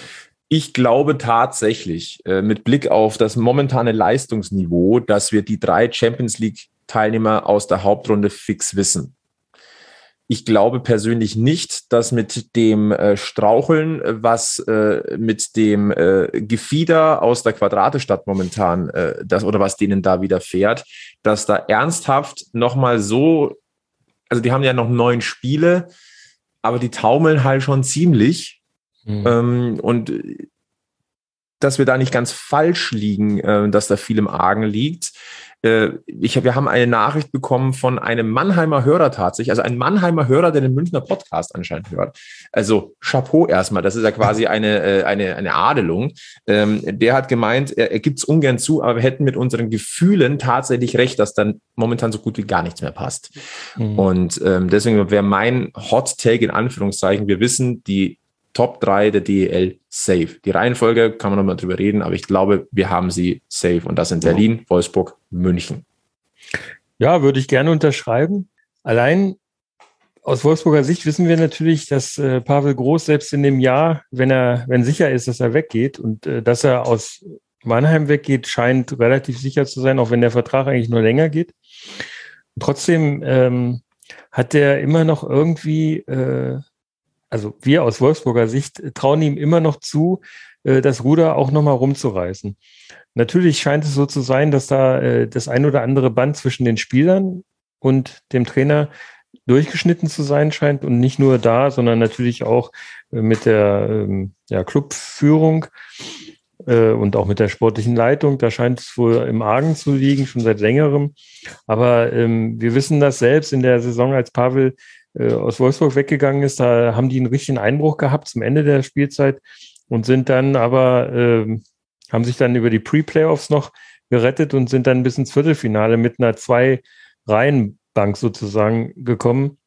Ich glaube tatsächlich, äh, mit Blick auf das momentane Leistungsniveau, dass wir die drei Champions League Teilnehmer aus der Hauptrunde fix wissen. Ich glaube persönlich nicht, dass mit dem äh, Straucheln, was äh, mit dem Gefieder aus der Quadratestadt momentan, das oder was denen da widerfährt, dass da ernsthaft nochmal so also die haben ja noch neun Spiele, aber die taumeln halt schon ziemlich. Mhm. Ähm, und dass wir da nicht ganz falsch liegen, äh, dass da viel im Argen liegt. Äh, ich hab, wir haben eine Nachricht bekommen von einem Mannheimer Hörer tatsächlich, also ein Mannheimer Hörer, der den Münchner Podcast anscheinend hört. Also Chapeau erstmal, das ist ja quasi eine, äh, eine, eine Adelung. Ähm, der hat gemeint, er, er gibt es ungern zu, aber wir hätten mit unseren Gefühlen tatsächlich recht, dass dann momentan so gut wie gar nichts mehr passt. Mhm. Und ähm, deswegen wäre mein Hot Take in Anführungszeichen, wir wissen, die Top 3 der DEL safe. Die Reihenfolge kann man nochmal drüber reden, aber ich glaube, wir haben sie safe. Und das sind Berlin, Wolfsburg, München. Ja, würde ich gerne unterschreiben. Allein aus Wolfsburger Sicht wissen wir natürlich, dass äh, Pavel Groß selbst in dem Jahr, wenn er, wenn sicher ist, dass er weggeht und äh, dass er aus Mannheim weggeht, scheint relativ sicher zu sein, auch wenn der Vertrag eigentlich nur länger geht. Und trotzdem ähm, hat er immer noch irgendwie äh, also wir aus Wolfsburger Sicht trauen ihm immer noch zu, äh, das Ruder auch nochmal rumzureißen. Natürlich scheint es so zu sein, dass da äh, das ein oder andere Band zwischen den Spielern und dem Trainer durchgeschnitten zu sein scheint und nicht nur da, sondern natürlich auch äh, mit der ähm, ja, Clubführung und auch mit der sportlichen Leitung. Da scheint es wohl im Argen zu liegen, schon seit längerem. Aber ähm, wir wissen das selbst in der Saison, als Pavel äh, aus Wolfsburg weggegangen ist, da haben die einen richtigen Einbruch gehabt zum Ende der Spielzeit und sind dann aber, äh, haben sich dann über die Pre-Playoffs noch gerettet und sind dann bis ins Viertelfinale mit einer Zwei-Reihen-Bank sozusagen gekommen.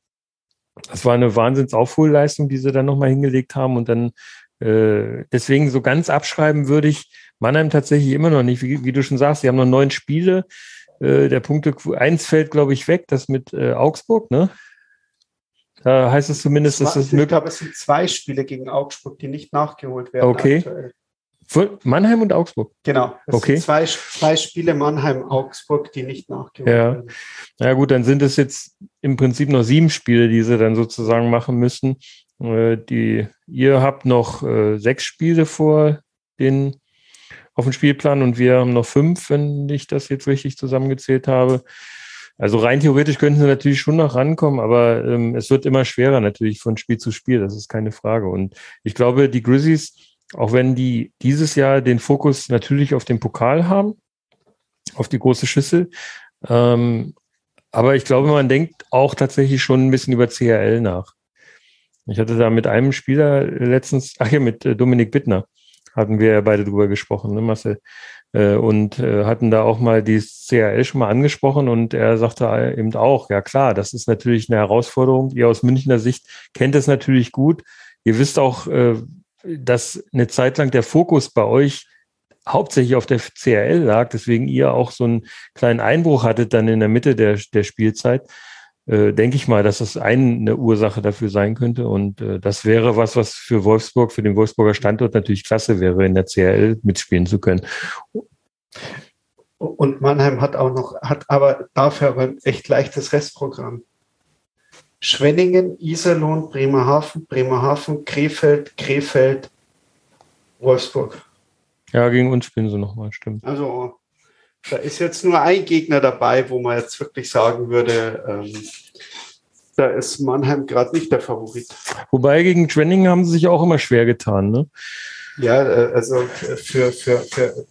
Das war eine Wahnsinnsaufholleistung, die sie dann nochmal hingelegt haben und dann äh, deswegen so ganz abschreiben würde ich Mannheim tatsächlich immer noch nicht. Wie, wie du schon sagst, sie haben noch neun Spiele. Äh, der Punkte, eins fällt, glaube ich, weg, das mit äh, Augsburg, ne? Da heißt es zumindest, dass es möglich Ich glaube, es sind zwei Spiele gegen Augsburg, die nicht nachgeholt werden. Okay. Aktuell. Mannheim und Augsburg. Genau. Es okay. sind zwei, zwei Spiele Mannheim-Augsburg, die nicht nachgeholt ja. werden. Ja, gut, dann sind es jetzt im Prinzip noch sieben Spiele, die sie dann sozusagen machen müssen. Äh, die, ihr habt noch äh, sechs Spiele vor den auf dem Spielplan und wir haben noch fünf, wenn ich das jetzt richtig zusammengezählt habe. Also rein theoretisch könnten sie natürlich schon noch rankommen, aber ähm, es wird immer schwerer natürlich von Spiel zu Spiel, das ist keine Frage. Und ich glaube, die Grizzlies, auch wenn die dieses Jahr den Fokus natürlich auf den Pokal haben, auf die große Schüssel, ähm, aber ich glaube, man denkt auch tatsächlich schon ein bisschen über CRL nach. Ich hatte da mit einem Spieler letztens, ach ja, mit äh, Dominik Bittner hatten wir ja beide drüber gesprochen, ne, Marcel? Äh, und äh, hatten da auch mal die CRL schon mal angesprochen und er sagte eben auch, ja klar, das ist natürlich eine Herausforderung. Ihr aus Münchner Sicht kennt es natürlich gut. Ihr wisst auch, äh, dass eine Zeit lang der Fokus bei euch hauptsächlich auf der CRL lag, deswegen ihr auch so einen kleinen Einbruch hattet dann in der Mitte der, der Spielzeit äh, denke ich mal, dass das eine Ursache dafür sein könnte. Und äh, das wäre was, was für Wolfsburg, für den Wolfsburger Standort natürlich klasse wäre, in der CRL mitspielen zu können. Und Mannheim hat auch noch, hat aber dafür aber ein echt leichtes Restprogramm. Schwenningen, Iserlohn, Bremerhaven, Bremerhaven, Krefeld, Krefeld, Wolfsburg. Ja, gegen uns spielen sie nochmal, stimmt. Also da ist jetzt nur ein Gegner dabei, wo man jetzt wirklich sagen würde, ähm, da ist Mannheim gerade nicht der Favorit. Wobei gegen Schwenningen haben sie sich auch immer schwer getan, ne? Ja, äh, also für, für, für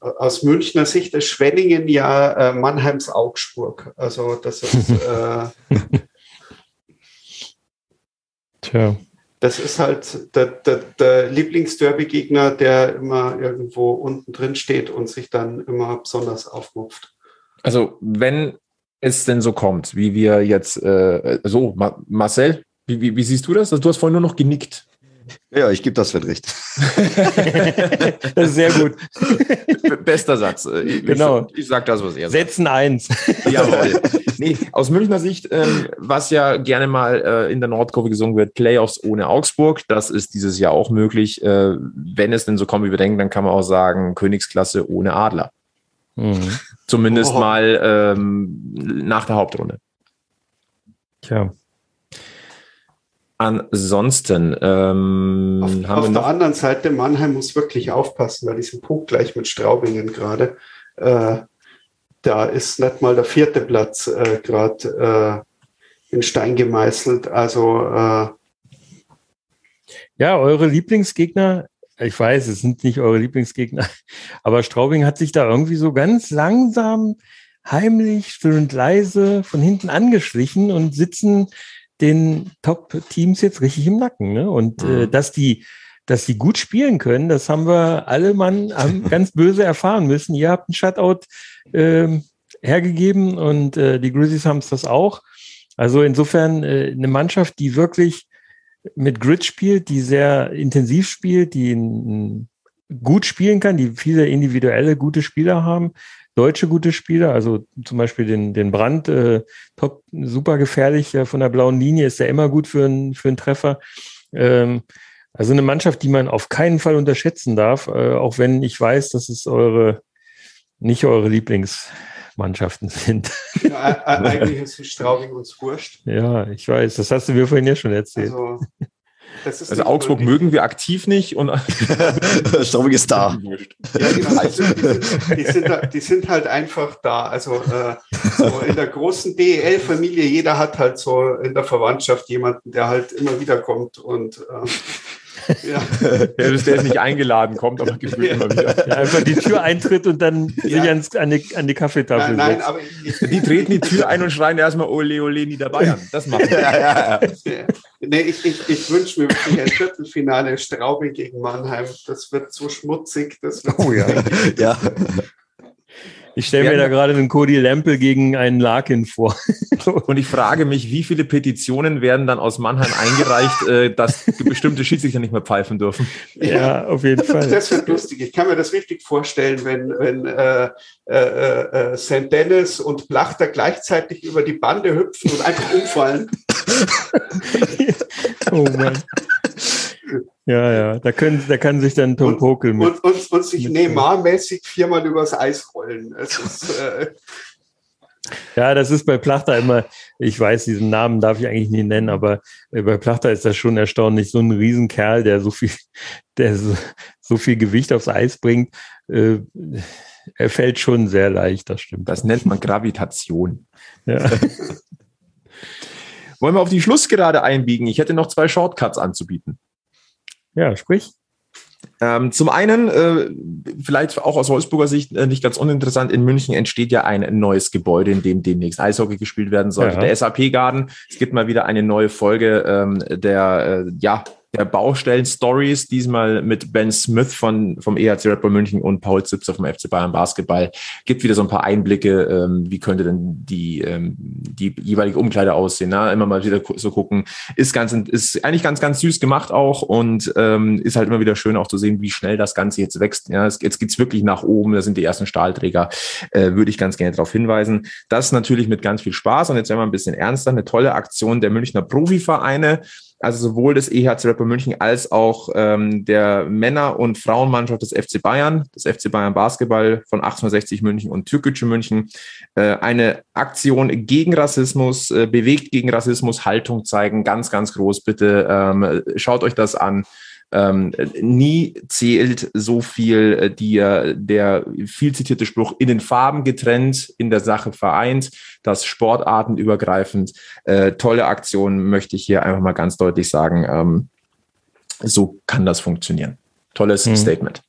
aus Münchner Sicht ist Schwenningen ja äh, Mannheims Augsburg. Also das ist äh, Tja. Das ist halt der, der, der Lieblingsderby-Gegner, der immer irgendwo unten drin steht und sich dann immer besonders aufmupft. Also, wenn es denn so kommt, wie wir jetzt, äh, so, Marcel, wie, wie, wie, siehst du das? Also, du hast vorhin nur noch genickt. Ja, ich gebe das Sven recht. das ist sehr gut. Bester Satz. Ich, genau. Ich, ich sage das, was er sagt. Setzen eins. Jawohl. Nee, aus Münchner Sicht, ähm, was ja gerne mal äh, in der Nordkurve gesungen wird, Playoffs ohne Augsburg. Das ist dieses Jahr auch möglich. Äh, wenn es denn so kommt, wie wir denken, dann kann man auch sagen, Königsklasse ohne Adler. Mhm. Zumindest oh. mal ähm, nach der Hauptrunde. Tja. Ansonsten ähm, auf, haben auf wir der anderen Seite, Mannheim muss wirklich aufpassen, weil die sind punktgleich mit Straubingen gerade. Äh, da ist nicht mal der vierte Platz äh, gerade äh, in Stein gemeißelt. Also äh, ja, eure Lieblingsgegner, ich weiß, es sind nicht eure Lieblingsgegner, aber Straubing hat sich da irgendwie so ganz langsam, heimlich, schön leise von hinten angeschlichen und sitzen den Top-Teams jetzt richtig im Nacken. Ne? Und äh, mhm. äh, dass die dass sie gut spielen können, das haben wir alle Mann ganz böse erfahren müssen. Ihr habt einen Shutout äh, hergegeben und äh, die Grizzlies haben es das auch. Also insofern äh, eine Mannschaft, die wirklich mit Grid spielt, die sehr intensiv spielt, die gut spielen kann, die viele individuelle gute Spieler haben, deutsche gute Spieler, also zum Beispiel den, den Brand, äh, top, super gefährlich äh, von der blauen Linie, ist ja immer gut für, ein, für einen Treffer. Ähm, also eine Mannschaft, die man auf keinen Fall unterschätzen darf, äh, auch wenn ich weiß, dass es eure, nicht eure Lieblingsmannschaften sind. Ja, eigentlich ist Straubing uns wurscht. Ja, ich weiß, das hast du mir vorhin ja schon erzählt. Also, also Augsburg mögen wir aktiv nicht und Straubing ist da. Ja, genau. Also die, sind, die, sind, die, sind, halt einfach da. Also äh, so in der großen DEL-Familie, jeder hat halt so in der Verwandtschaft jemanden, der halt immer wieder kommt und äh, ja. Der, ist, der ist nicht eingeladen kommt, aber gefühlt immer wieder. Ja, einfach die Tür eintritt und dann ja. sich ans, an, die, an die Kaffeetafel nein, nein, aber ich, Die treten die Tür ein und schreien erstmal Ole Ole Niederbayern. Das machen wir. Ja, ja, ja. Nee, ich, ich, ich wünsche mir wirklich ein Viertelfinale Straubing gegen Mannheim. Das wird so schmutzig. Das wird oh ja. ja. Ich stelle mir da gerade einen Cody Lample gegen einen Larkin vor. Und ich frage mich, wie viele Petitionen werden dann aus Mannheim eingereicht, äh, dass bestimmte Schiedsrichter nicht mehr pfeifen dürfen? Ja, auf jeden Fall. Das wird lustig. Ich kann mir das richtig vorstellen, wenn, wenn äh, äh, äh, St. Dennis und Plachter gleichzeitig über die Bande hüpfen und einfach umfallen. oh Mann. Ja, ja, da, können, da kann sich dann Tom Pokel mit. Und, und, und sich Neymar-mäßig viermal übers Eis rollen. Ist, äh ja, das ist bei Plachter immer, ich weiß, diesen Namen darf ich eigentlich nie nennen, aber äh, bei Plachter ist das schon erstaunlich, so ein Riesenkerl, der so viel, der so, so viel Gewicht aufs Eis bringt. Äh, er fällt schon sehr leicht, das stimmt. Das nennt man Gravitation. Ja. Wollen wir auf die Schlussgerade einbiegen? Ich hätte noch zwei Shortcuts anzubieten. Ja, sprich. Ähm, zum einen, äh, vielleicht auch aus Wolfsburger Sicht äh, nicht ganz uninteressant, in München entsteht ja ein neues Gebäude, in dem demnächst Eishockey gespielt werden soll. Ja. Der SAP-Garden. Es gibt mal wieder eine neue Folge ähm, der äh, ja, der Baustellen-Stories, diesmal mit Ben Smith von, vom EHC Red Bull München und Paul Zipser vom FC Bayern Basketball. Gibt wieder so ein paar Einblicke, ähm, wie könnte denn die, ähm, die jeweilige Umkleide aussehen. Ne? Immer mal wieder so gucken. Ist ganz, ist eigentlich ganz, ganz süß gemacht auch und ähm, ist halt immer wieder schön auch zu sehen, wie schnell das Ganze jetzt wächst. Ja, es, jetzt geht's wirklich nach oben. Da sind die ersten Stahlträger. Äh, würde ich ganz gerne darauf hinweisen. Das natürlich mit ganz viel Spaß. Und jetzt werden wir ein bisschen ernster. Eine tolle Aktion der Münchner Profivereine also sowohl des EHC Rapper München als auch ähm, der Männer- und Frauenmannschaft des FC Bayern, des FC Bayern Basketball von 1860 München und Türkische München, äh, eine Aktion gegen Rassismus, äh, bewegt gegen Rassismus, Haltung zeigen, ganz, ganz groß. Bitte ähm, schaut euch das an. Ähm, nie zählt so viel äh, die, der viel zitierte Spruch in den Farben getrennt, in der Sache vereint, das sportartenübergreifend. Äh, tolle Aktion möchte ich hier einfach mal ganz deutlich sagen. Ähm, so kann das funktionieren. Tolles mhm. Statement.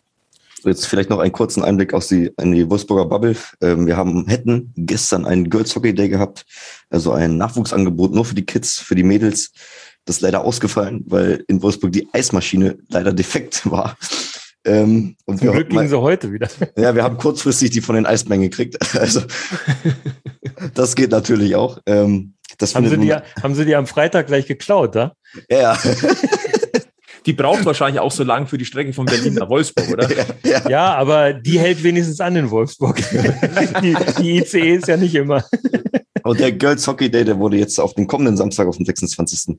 Jetzt vielleicht noch einen kurzen Einblick aus die, in die Wolfsburger Bubble. Ähm, wir haben, hätten gestern einen Girls Hockey Day gehabt, also ein Nachwuchsangebot nur für die Kids, für die Mädels Das ist leider ausgefallen, weil in Wolfsburg die Eismaschine leider defekt war. Ähm, und Zum Glück gingen sie heute wieder. Ja, wir haben kurzfristig die von den Eismengen gekriegt. Also das geht natürlich auch. Ähm, das haben, sie die, haben sie die am Freitag gleich geklaut, da? Ja. Die braucht wahrscheinlich auch so lang für die Strecke von Berlin nach Wolfsburg, oder? Ja, ja. ja, aber die hält wenigstens an in Wolfsburg. die, die ICE ist ja nicht immer. Und der Girls Hockey Day, der wurde jetzt auf den kommenden Samstag, auf den 26.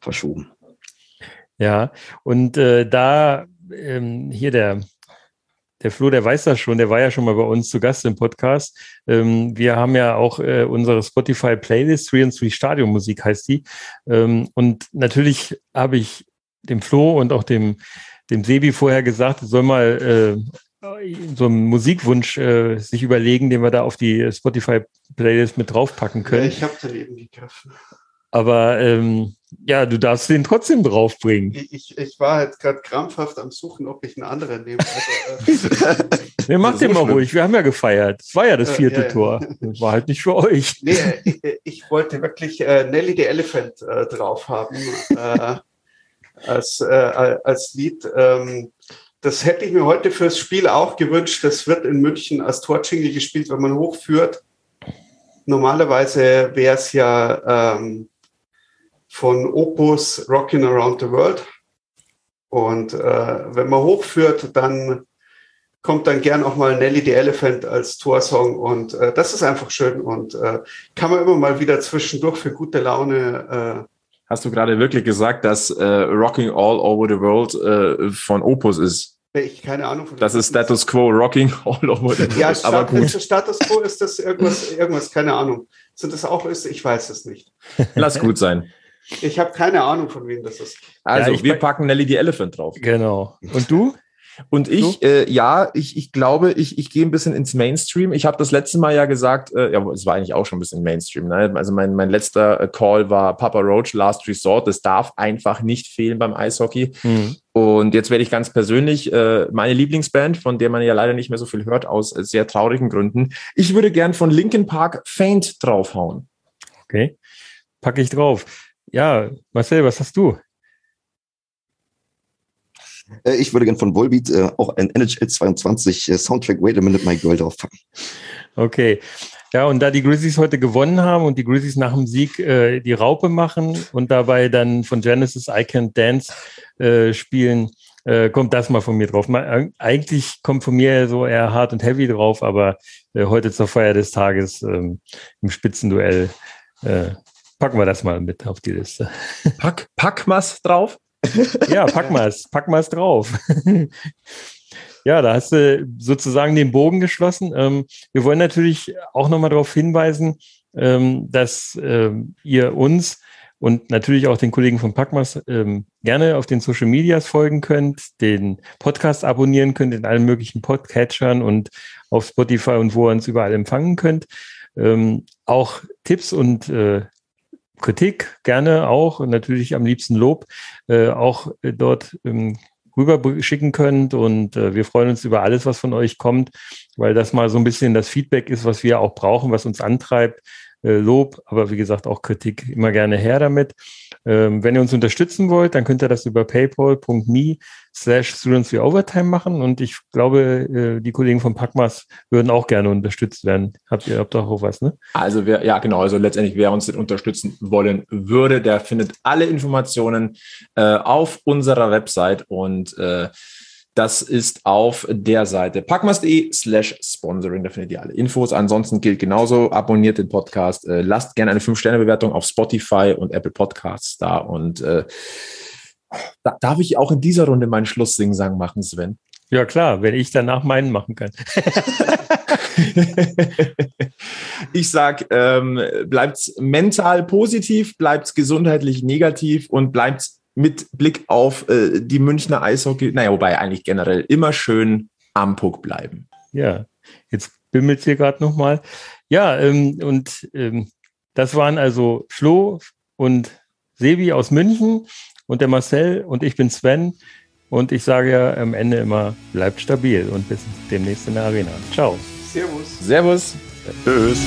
verschoben. Ja, und äh, da ähm, hier der, der Flo, der weiß das schon, der war ja schon mal bei uns zu Gast im Podcast. Ähm, wir haben ja auch äh, unsere Spotify-Playlist, 3 and 3 Stadion Musik heißt die. Ähm, und natürlich habe ich dem Flo und auch dem, dem Sebi vorher gesagt, soll mal äh, so einen Musikwunsch äh, sich überlegen, den wir da auf die Spotify-Playlist mit draufpacken können. Ja, ich habe daneben gegriffen. Aber ähm, ja, du darfst den trotzdem draufbringen. Ich, ich war jetzt gerade krampfhaft am Suchen, ob ich einen anderen nehme. Also, äh, nee, mach den mal schlimm. ruhig. Wir haben ja gefeiert. Es war ja das vierte äh, ja, Tor. Das war halt nicht für euch. Nee, ich, ich wollte wirklich äh, Nelly the Elephant äh, drauf haben. Äh, als, äh, als Lied. Ähm, das hätte ich mir heute fürs Spiel auch gewünscht. Das wird in München als Torjingle gespielt, wenn man hochführt. Normalerweise wäre es ja ähm, von Opus Rockin' Around the World. Und äh, wenn man hochführt, dann kommt dann gern auch mal Nelly the Elephant als Torsong. Und äh, das ist einfach schön und äh, kann man immer mal wieder zwischendurch für gute Laune äh, Hast du gerade wirklich gesagt, dass äh, Rocking All Over the World äh, von Opus ist? Ich keine Ahnung von Das ist Status Quo, Rocking All Over the World. Ja, aber gut. Status Quo ist das irgendwas, irgendwas, keine Ahnung. Sind das auch ist? Ich weiß es nicht. Lass gut sein. Ich habe keine Ahnung, von wem das ist. Also, ja, wir packen Nelly the Elephant drauf. Genau. Und du? Und ich, äh, ja, ich, ich glaube, ich, ich gehe ein bisschen ins Mainstream. Ich habe das letzte Mal ja gesagt, äh, ja, es war eigentlich auch schon ein bisschen Mainstream. Ne? Also mein, mein letzter äh, Call war Papa Roach, Last Resort. Das darf einfach nicht fehlen beim Eishockey. Mhm. Und jetzt werde ich ganz persönlich äh, meine Lieblingsband, von der man ja leider nicht mehr so viel hört, aus sehr traurigen Gründen. Ich würde gern von Linkin Park Faint draufhauen. Okay, packe ich drauf. Ja, Marcel, was hast du? Äh, ich würde gerne von Volbeat äh, auch ein NHL 22 äh, Soundtrack Wait a Minute My Girl draufpacken. Okay. Ja, und da die Grizzlies heute gewonnen haben und die Grizzlies nach dem Sieg äh, die Raupe machen und dabei dann von Genesis I Can't Dance äh, spielen, äh, kommt das mal von mir drauf. Man, eigentlich kommt von mir so eher hart und heavy drauf, aber heute zur Feier des Tages ähm, im Spitzenduell packen wir das mal mit auf die Liste. Pack, pack was drauf? ja, pack mal's, pack mal's drauf. ja, da hast du sozusagen den Bogen geschlossen. Ähm, wir wollen natürlich auch nochmal darauf hinweisen, ähm, dass ähm, ihr uns und natürlich auch den Kollegen von Packmas ähm, gerne auf den Social Medias folgen könnt, den Podcast abonnieren könnt in allen möglichen Podcatchern und auf Spotify und wo ihr uns überall empfangen könnt. Ähm, auch Tipps und äh, Kritik gerne auch und natürlich am liebsten Lob äh, auch äh, dort ähm, rüber schicken könnt. Und äh, wir freuen uns über alles, was von euch kommt, weil das mal so ein bisschen das Feedback ist, was wir auch brauchen, was uns antreibt. Äh, Lob, aber wie gesagt auch Kritik immer gerne her damit. Ähm, wenn ihr uns unterstützen wollt, dann könnt ihr das über paypal.me slash students overtime machen und ich glaube, äh, die Kollegen von Packmas würden auch gerne unterstützt werden. Habt ihr habt auch was, ne? Also wer, ja genau, also letztendlich wer uns unterstützen wollen würde, der findet alle Informationen äh, auf unserer Website und äh, das ist auf der Seite packmas.de slash sponsoring. Da findet ihr alle Infos. Ansonsten gilt genauso, abonniert den Podcast, äh, lasst gerne eine 5-Sterne-Bewertung auf Spotify und Apple Podcasts da. Und äh, da, darf ich auch in dieser Runde meinen Schlusssingsang machen, Sven? Ja, klar, wenn ich danach meinen machen kann. ich sag, ähm, bleibt mental positiv, bleibt gesundheitlich negativ und bleibt mit Blick auf äh, die Münchner Eishockey, naja, wobei eigentlich generell immer schön am Puck bleiben. Ja, jetzt bimmelt hier gerade nochmal. Ja, ähm, und ähm, das waren also Flo und Sebi aus München und der Marcel und ich bin Sven. Und ich sage ja am Ende immer, bleibt stabil und bis demnächst in der Arena. Ciao. Servus. Servus. Tschüss.